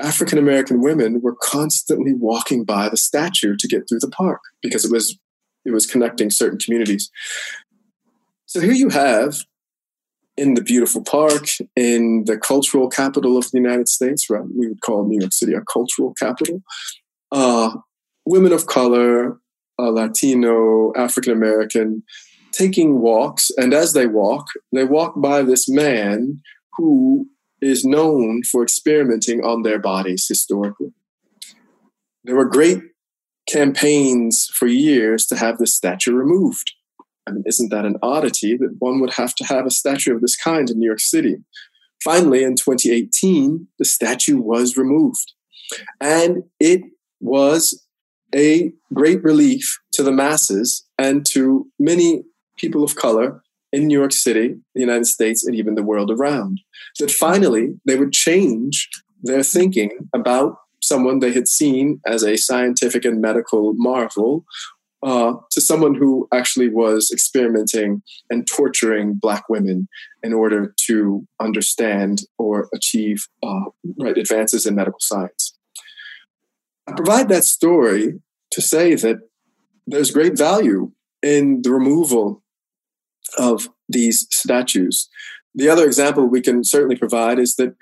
African American women were constantly walking by the statue to get through the park because it was it was connecting certain communities. So here you have in the beautiful park, in the cultural capital of the United States, right? We would call New York City a cultural capital. Uh, women of color, uh, Latino, African American, taking walks. And as they walk, they walk by this man who is known for experimenting on their bodies historically. There were great campaigns for years to have this statue removed. I mean, isn't that an oddity that one would have to have a statue of this kind in New York City? Finally, in 2018, the statue was removed. And it was a great relief to the masses and to many people of color in New York City, the United States, and even the world around. That finally they would change their thinking about someone they had seen as a scientific and medical marvel uh, to someone who actually was experimenting and torturing black women in order to understand or achieve uh, right advances in medical science. I provide that story to say that there's great value in the removal of these statues. The other example we can certainly provide is that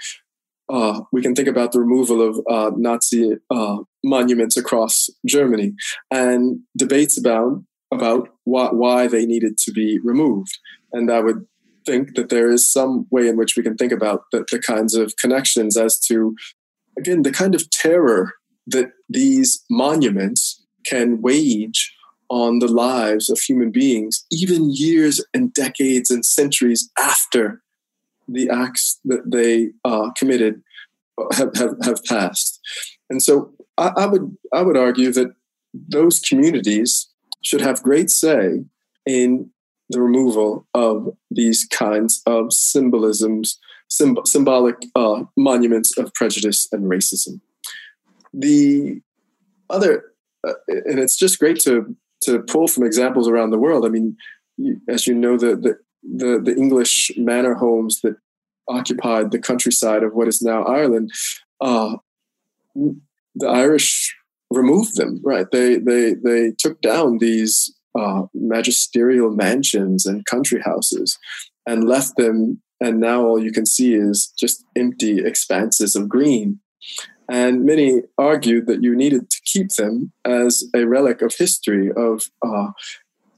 uh, we can think about the removal of uh, Nazi uh, monuments across Germany and debates about about why, why they needed to be removed. And I would think that there is some way in which we can think about the, the kinds of connections as to, again, the kind of terror that these monuments can wage on the lives of human beings, even years and decades and centuries after the acts that they uh, committed have, have, have passed. And so I, I, would I would argue that those communities should have great say in the removal of these kinds of symbolisms, symb- symbolic uh, monuments of prejudice and racism. The other, uh, and it's just great to to pull from examples around the world. I mean, as you know, the the the, the English manor homes that occupied the countryside of what is now Ireland, uh, the Irish removed them. Right? They they they took down these uh, magisterial mansions and country houses and left them. And now all you can see is just empty expanses of green. And many argued that you needed to keep them as a relic of history, of uh,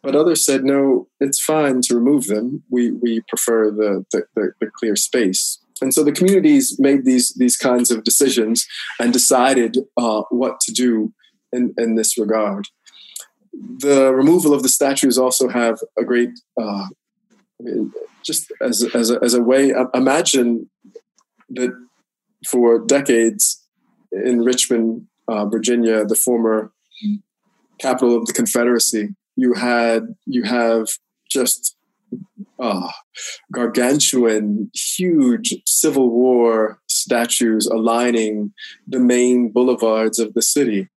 but others said, no, it's fine to remove them. We, we prefer the, the, the, the clear space. And so the communities made these, these kinds of decisions and decided uh, what to do in, in this regard. The removal of the statues also have a great, uh, I mean, just as, as, a, as a way, imagine that for decades in Richmond, uh, Virginia, the former capital of the Confederacy, you had you have just uh, gargantuan, huge Civil War statues aligning the main boulevards of the city.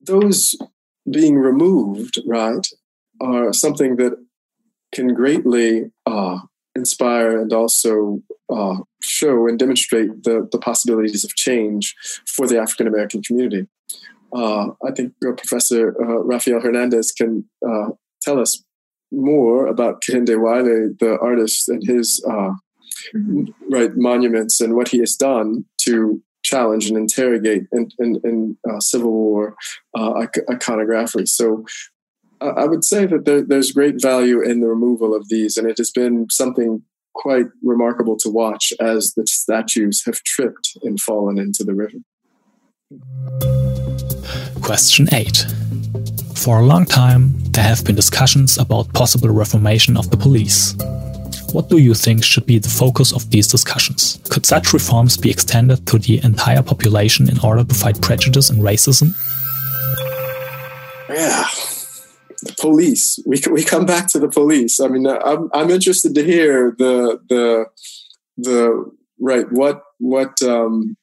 Those being removed, right, are something that can greatly uh, inspire and also uh, show and demonstrate the, the possibilities of change for the African American community. Uh, I think uh, Professor uh, Raphael-Hernandez can uh, tell us more about Kehinde Wiley, the artist, and his uh, mm-hmm. right monuments and what he has done to challenge and interrogate in, in, in uh, Civil War uh, iconography. So I would say that there, there's great value in the removal of these, and it has been something quite remarkable to watch as the statues have tripped and fallen into the river. Question 8. For a long time, there have been discussions about possible reformation of the police. What do you think should be the focus of these discussions? Could such reforms be extended to the entire population in order to fight prejudice and racism? Yeah, the police. We we come back to the police. I mean, I'm I'm interested to hear the the the right what what um,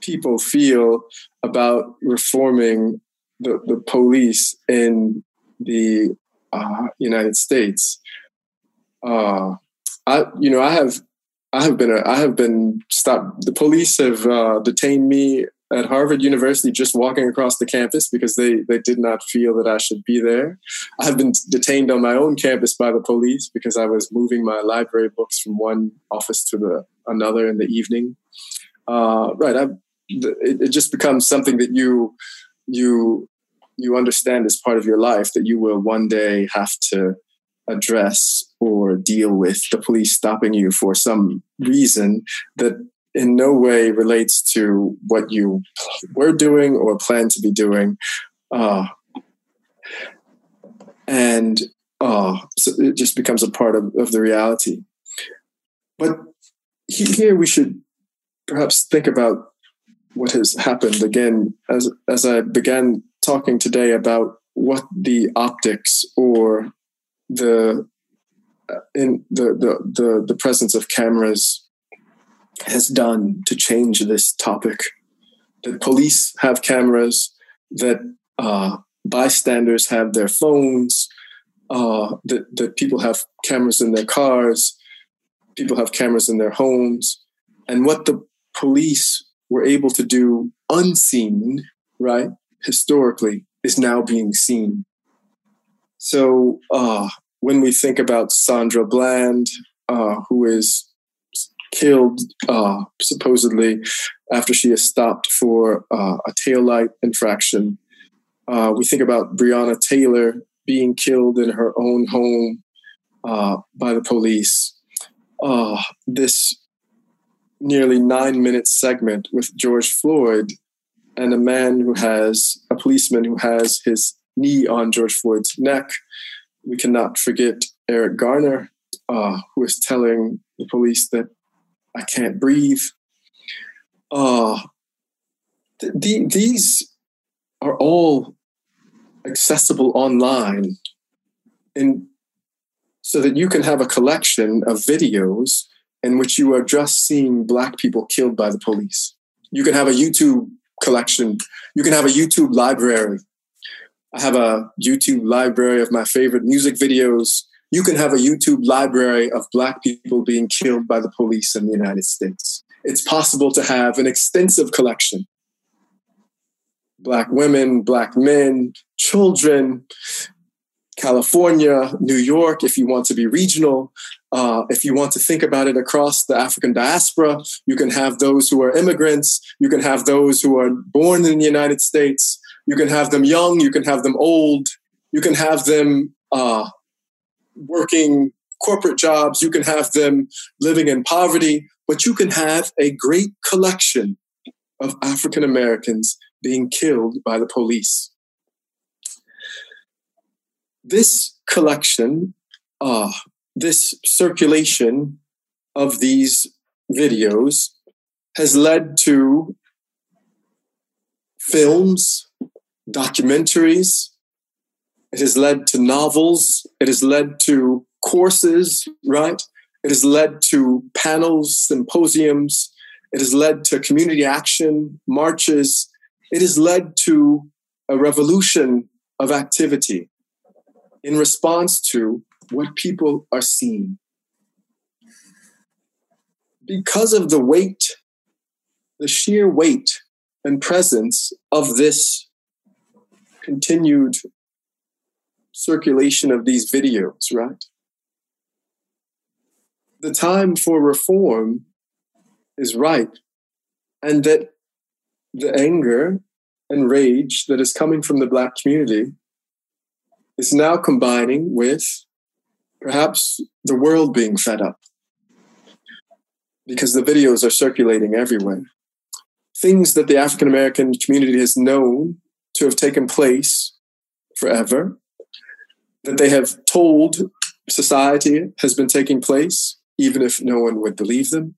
people feel about reforming the, the police in the uh, United States. Uh, I, you know, I have, I have been, a, I have been stopped. The police have uh, detained me at Harvard University just walking across the campus because they, they did not feel that I should be there. I have been detained on my own campus by the police because I was moving my library books from one office to the another in the evening. Uh, right, I, it, it just becomes something that you you you understand as part of your life that you will one day have to address or deal with the police stopping you for some reason that in no way relates to what you were doing or plan to be doing. Uh, and uh, so it just becomes a part of, of the reality. But here we should perhaps think about what has happened again as as I began talking today about what the optics or the uh, in the, the the the presence of cameras has done to change this topic. That police have cameras, that uh, bystanders have their phones, uh, that that people have cameras in their cars, people have cameras in their homes, and what the police were able to do unseen, right, historically, is now being seen. So uh, when we think about Sandra Bland, uh, who is killed uh, supposedly after she is stopped for uh, a taillight infraction, uh, we think about Breonna Taylor being killed in her own home uh, by the police. this nearly nine minute segment with George Floyd and a man who has a policeman who has his knee on George Floyd's neck. We cannot forget Eric Garner, uh, who is telling the police that I can't breathe. Uh, th- th- these are all accessible online in, so that you can have a collection of videos in which you are just seeing black people killed by the police. You can have a YouTube collection. You can have a YouTube library. I have a YouTube library of my favorite music videos. You can have a YouTube library of black people being killed by the police in the United States. It's possible to have an extensive collection. Black women, black men, children, California, New York, if you want to be regional. Uh, if you want to think about it across the African diaspora, you can have those who are immigrants, you can have those who are born in the United States, you can have them young, you can have them old, you can have them uh, working corporate jobs, you can have them living in poverty, but you can have a great collection of African Americans being killed by the police this collection, uh, this circulation of these videos has led to films, documentaries, it has led to novels, it has led to courses, right? It has led to panels, symposiums, it has led to community action, marches, it has led to a revolution of activity in response to what people are seeing. Because of the weight, the sheer weight and presence of this continued circulation of these videos, right? The time for reform is ripe, and that the anger and rage that is coming from the Black community is now combining with perhaps the world being fed up because the videos are circulating everywhere. Things that the African American community has known to have taken place forever, that they have told society has been taking place, even if no one would believe them.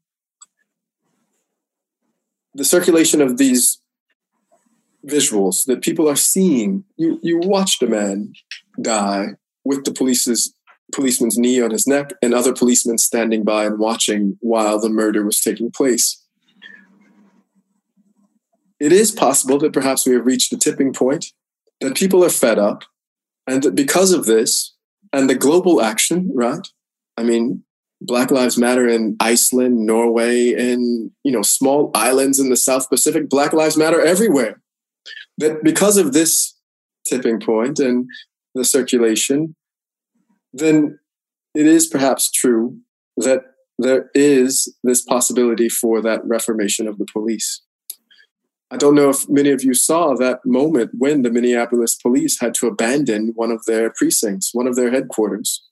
The circulation of these visuals that people are seeing. You you watched a man die with the police's policeman's knee on his neck and other policemen standing by and watching while the murder was taking place. It is possible that perhaps we have reached a tipping point, that people are fed up, and that because of this and the global action, right? I mean, Black Lives Matter in Iceland, Norway, and you know, small islands in the South Pacific, Black Lives Matter everywhere that because of this tipping point and the circulation, then it is perhaps true that there is this possibility for that reformation of the police. I don't know if many of you saw that moment when the Minneapolis police had to abandon one of their precincts, one of their headquarters.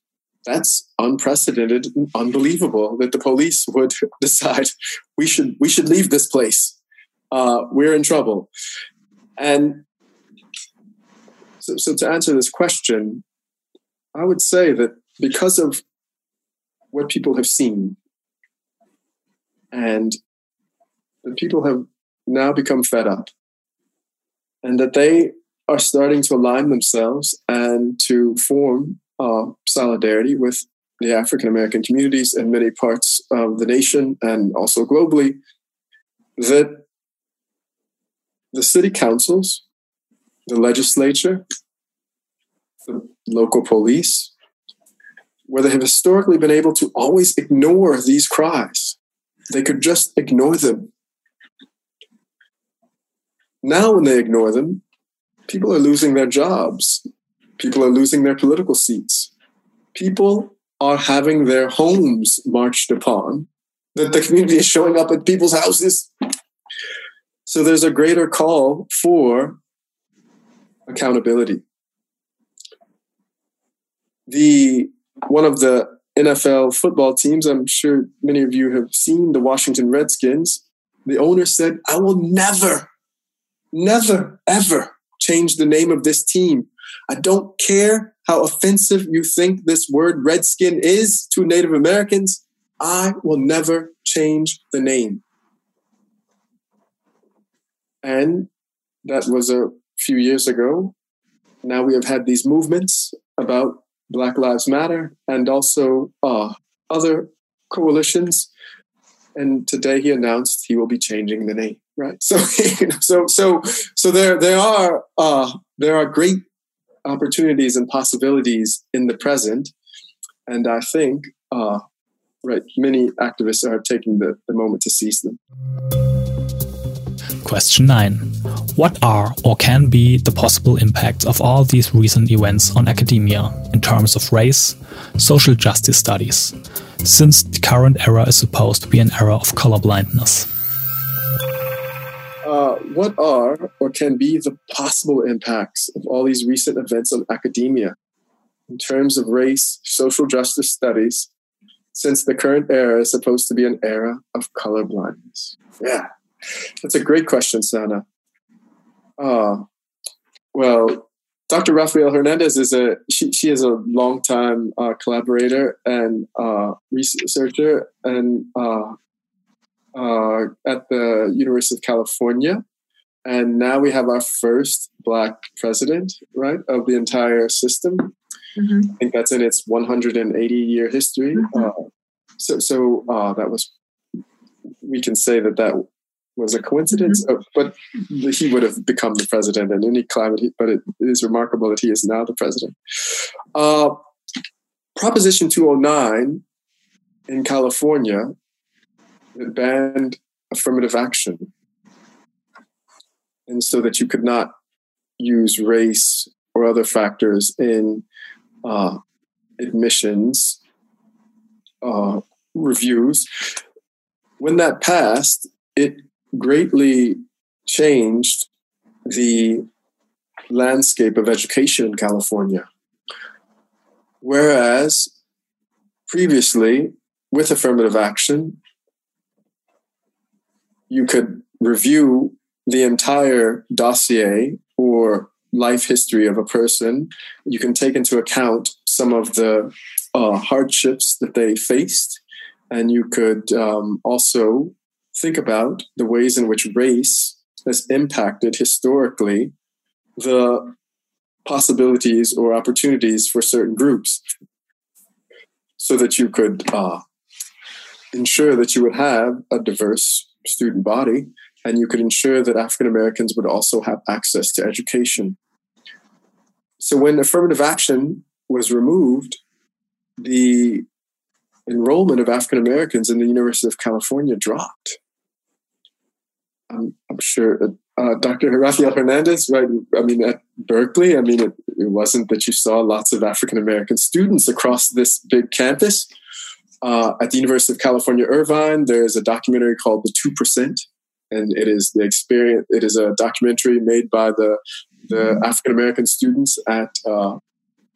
That's unprecedented, unbelievable that the police would decide we should we should leave this place. Uh, we're in trouble. And so, so to answer this question, I would say that because of what people have seen and that people have now become fed up and that they are starting to align themselves and to form uh, solidarity with the African American communities in many parts of the nation and also globally. That the city councils, the legislature, the local police, where they have historically been able to always ignore these cries, they could just ignore them. Now, when they ignore them, people are losing their jobs, people are losing their political seats, people are having their homes marched upon, that the community is showing up at people's houses. So there's a greater call for accountability. The one of the NFL football teams, I'm sure many of you have seen the Washington Redskins. The owner said, I will never, never, ever change the name of this team. I don't care how offensive you think this word redskin is to Native Americans. I will never change the name. And that was a few years ago. Now we have had these movements about Black Lives Matter and also uh, other coalitions. And today he announced he will be changing the name. Right. So, so, so, so there, there are, uh, there are great opportunities and possibilities in the present, and I think, uh, right, many activists are taking the, the moment to seize them. Question 9. What are or can be the possible impacts of all these recent events on academia in terms of race, social justice studies, since the current era is supposed to be an era of colorblindness? Uh, what are or can be the possible impacts of all these recent events on academia in terms of race, social justice studies, since the current era is supposed to be an era of colorblindness? Yeah. That's a great question, Sana. Uh, well, Dr. Raphael-Hernandez is a she, she is a longtime uh, collaborator and uh, researcher and uh, uh, at the University of California, and now we have our first Black president, right, of the entire system. Mm-hmm. I think that's in its 180 year history. Mm-hmm. Uh, so, so uh, that was we can say that that was a coincidence, mm-hmm. but he would have become the president in any climate. But it, it is remarkable that he is now the president. Uh, Proposition 209 in California banned affirmative action, and so that you could not use race or other factors in uh, admissions uh, reviews. When that passed, it greatly changed the landscape of education in California. Whereas previously, with affirmative action, you could review the entire dossier or life history of a person. You can take into account some of the uh, hardships that they faced, and you could um, also think about the ways in which race has impacted historically the possibilities or opportunities for certain groups so that you could uh, ensure that you would have a diverse student body and you could ensure that African Americans would also have access to education. So when affirmative action was removed, the enrollment of African Americans in the University of California dropped. I'm, I'm sure uh, Dr. Raphael-Hernandez, right? I mean, at Berkeley, I mean, it, it wasn't that you saw lots of African American students across this big campus. Uh, at the University of California, Irvine, there's a documentary called The Two Percent, and it is the experience. It is a documentary made by the the African American students at uh,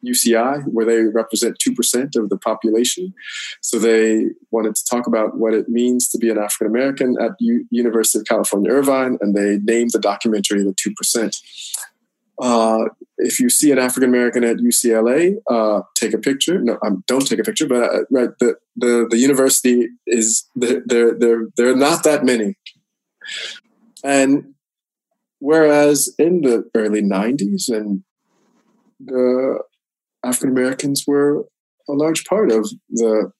UCI, where they represent 2% of the population. So they wanted to talk about what it means to be an African American at U- University of California, Irvine, and they named the documentary The 2%. Uh, if you see an African American at UCLA, uh, take a picture. No, um, don't take a picture. But uh, right, the, the the university is there. There are not that many. And whereas in the early 90s and the African Americans were a large part of the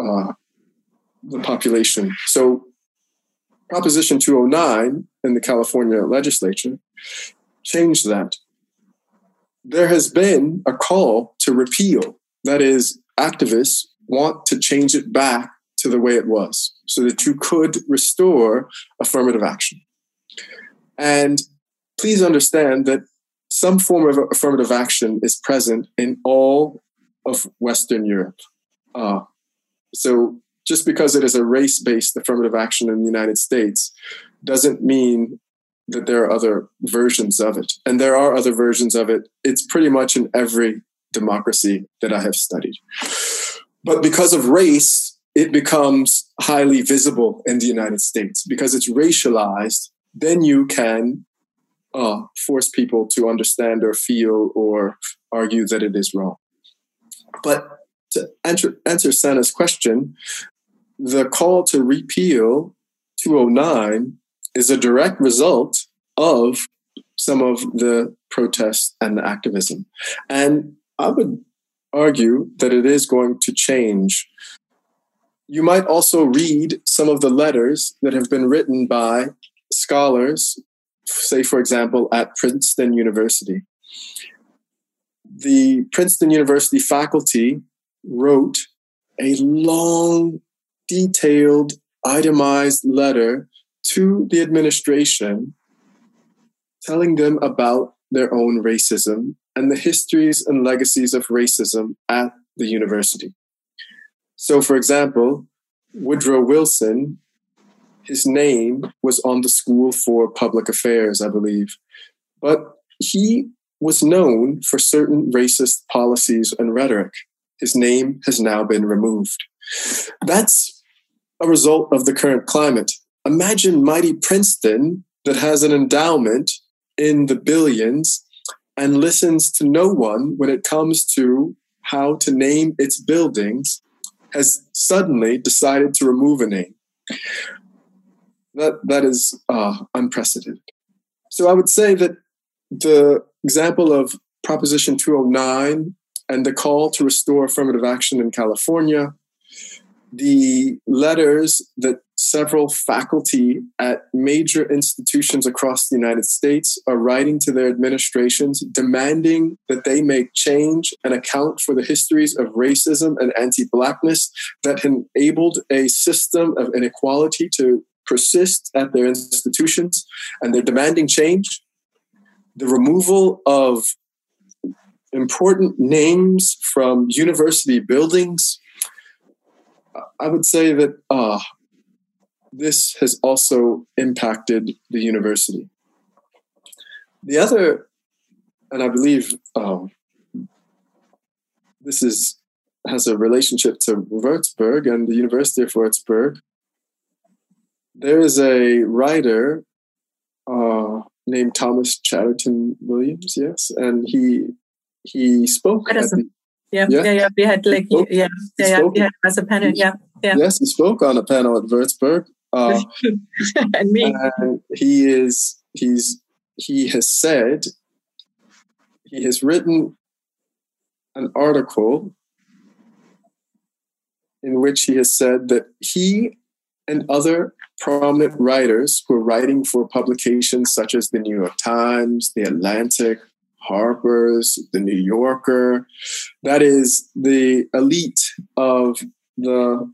uh, the population. So Proposition 209 in the California legislature changed that. There has been a call to repeal. That is, activists want to change it back to the way it was so that you could restore affirmative action. And please understand that some form of affirmative action is present in all of Western Europe. Uh, so just because it is a race based affirmative action in the United States doesn't mean that there are other versions of it. And there are other versions of it. It's pretty much in every democracy that I have studied. But because of race, it becomes highly visible in the United States because it's racialized. Then you can uh, force people to understand or feel or argue that it is wrong. But to answer, answer Sana's question, the call to repeal 209 is a direct result of some of the protests and the activism. And I would argue that it is going to change. You might also read some of the letters that have been written by scholars, say, for example, at Princeton University. The Princeton University faculty wrote a long detailed, itemized letter to the administration telling them about their own racism and the histories and legacies of racism at the university. So, for example, Woodrow Wilson, his name was on the School for Public Affairs, I believe, but he was known for certain racist policies and rhetoric. His name has now been removed. That's a result of the current climate. Imagine mighty Princeton that has an endowment in the billions and listens to no one when it comes to how to name its buildings, has suddenly decided to remove a name. That, that is uh, unprecedented. So I would say that the example of Proposition 209 and the call to restore affirmative action in California the letters that several faculty at major institutions across the United States are writing to their administrations demanding that they make change and account for the histories of racism and anti Blackness that enabled a system of inequality to persist at their institutions. And they're demanding change. The removal of important names from university buildings I would say that uh, this has also impacted the university. The other, and I believe um, this is has a relationship to Würzburg and the University of Würzburg. There is a writer uh, named Thomas Chatterton Williams, yes, and he he spoke the, yeah, yeah, yeah, yeah. We had like, yeah, yeah, yeah, we had as a panel, yeah, yeah. Yes, he spoke on a panel at Würzburg. Uh, and me. And he is, he's, he has said, he has written an article in which he has said that he and other prominent writers who are writing for publications such as the New York Times, the Atlantic, Harper's, the New Yorker. That is the elite of the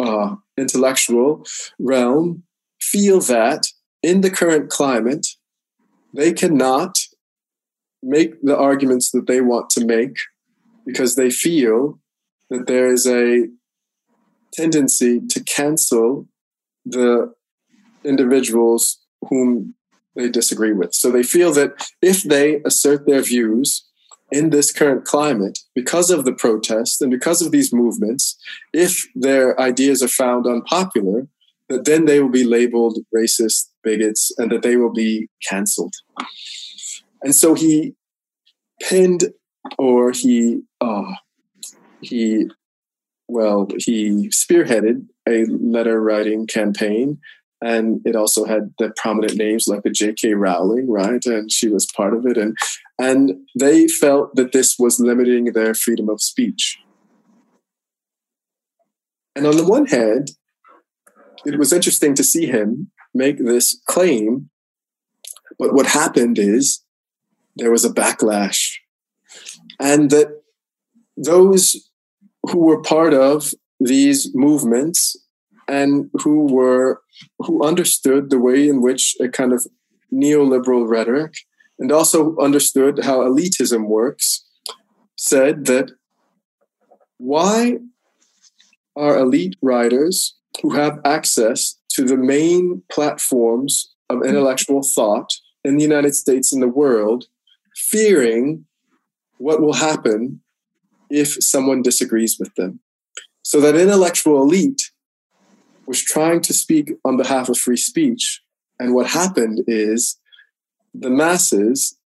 uh, intellectual realm feel that in the current climate, they cannot make the arguments that they want to make because they feel that there is a tendency to cancel the individuals whom they disagree with. So they feel that if they assert their views in this current climate, because of the protests and because of these movements, if their ideas are found unpopular, that then they will be labeled racist, bigots, and that they will be canceled. And so he pinned or he uh, he well he spearheaded a letter writing campaign and it also had the prominent names like the J.K. Rowling, right? And she was part of it, and and they felt that this was limiting their freedom of speech. And on the one hand, it was interesting to see him make this claim, but what happened is there was a backlash, and that those who were part of these movements and who were who understood the way in which a kind of neoliberal rhetoric and also understood how elitism works said that why are elite writers who have access to the main platforms of intellectual thought in the United States and the world fearing what will happen if someone disagrees with them. So that intellectual elite was trying to speak on behalf of free speech. And what happened is the masses,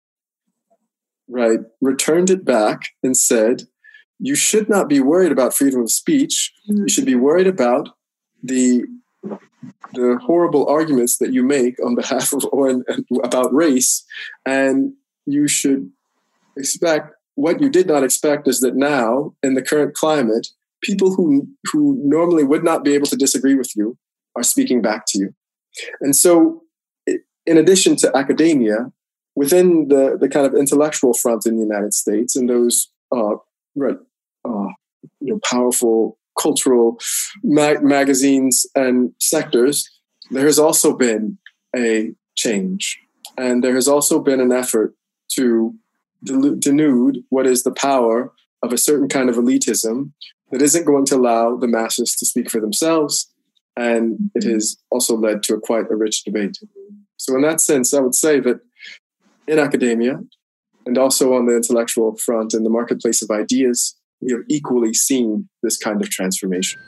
right, returned it back and said, you should not be worried about freedom of speech. Mm-hmm. You should be worried about the the horrible arguments that you make on behalf of or about race, and you should expect what you did not expect is that now in the current climate, people who who normally would not be able to disagree with you are speaking back to you. And so, in addition to academia, within the, the kind of intellectual front in the United States and those uh, right, uh, you know, powerful cultural mag- magazines and sectors, there has also been a change. And there has also been an effort to denude what is the power of a certain kind of elitism that isn't going to allow the masses to speak for themselves. And it mm-hmm. has also led to a quite a rich debate. So, in that sense, I would say that in academia and also on the intellectual front in the marketplace of ideas, we have equally seen this kind of transformation.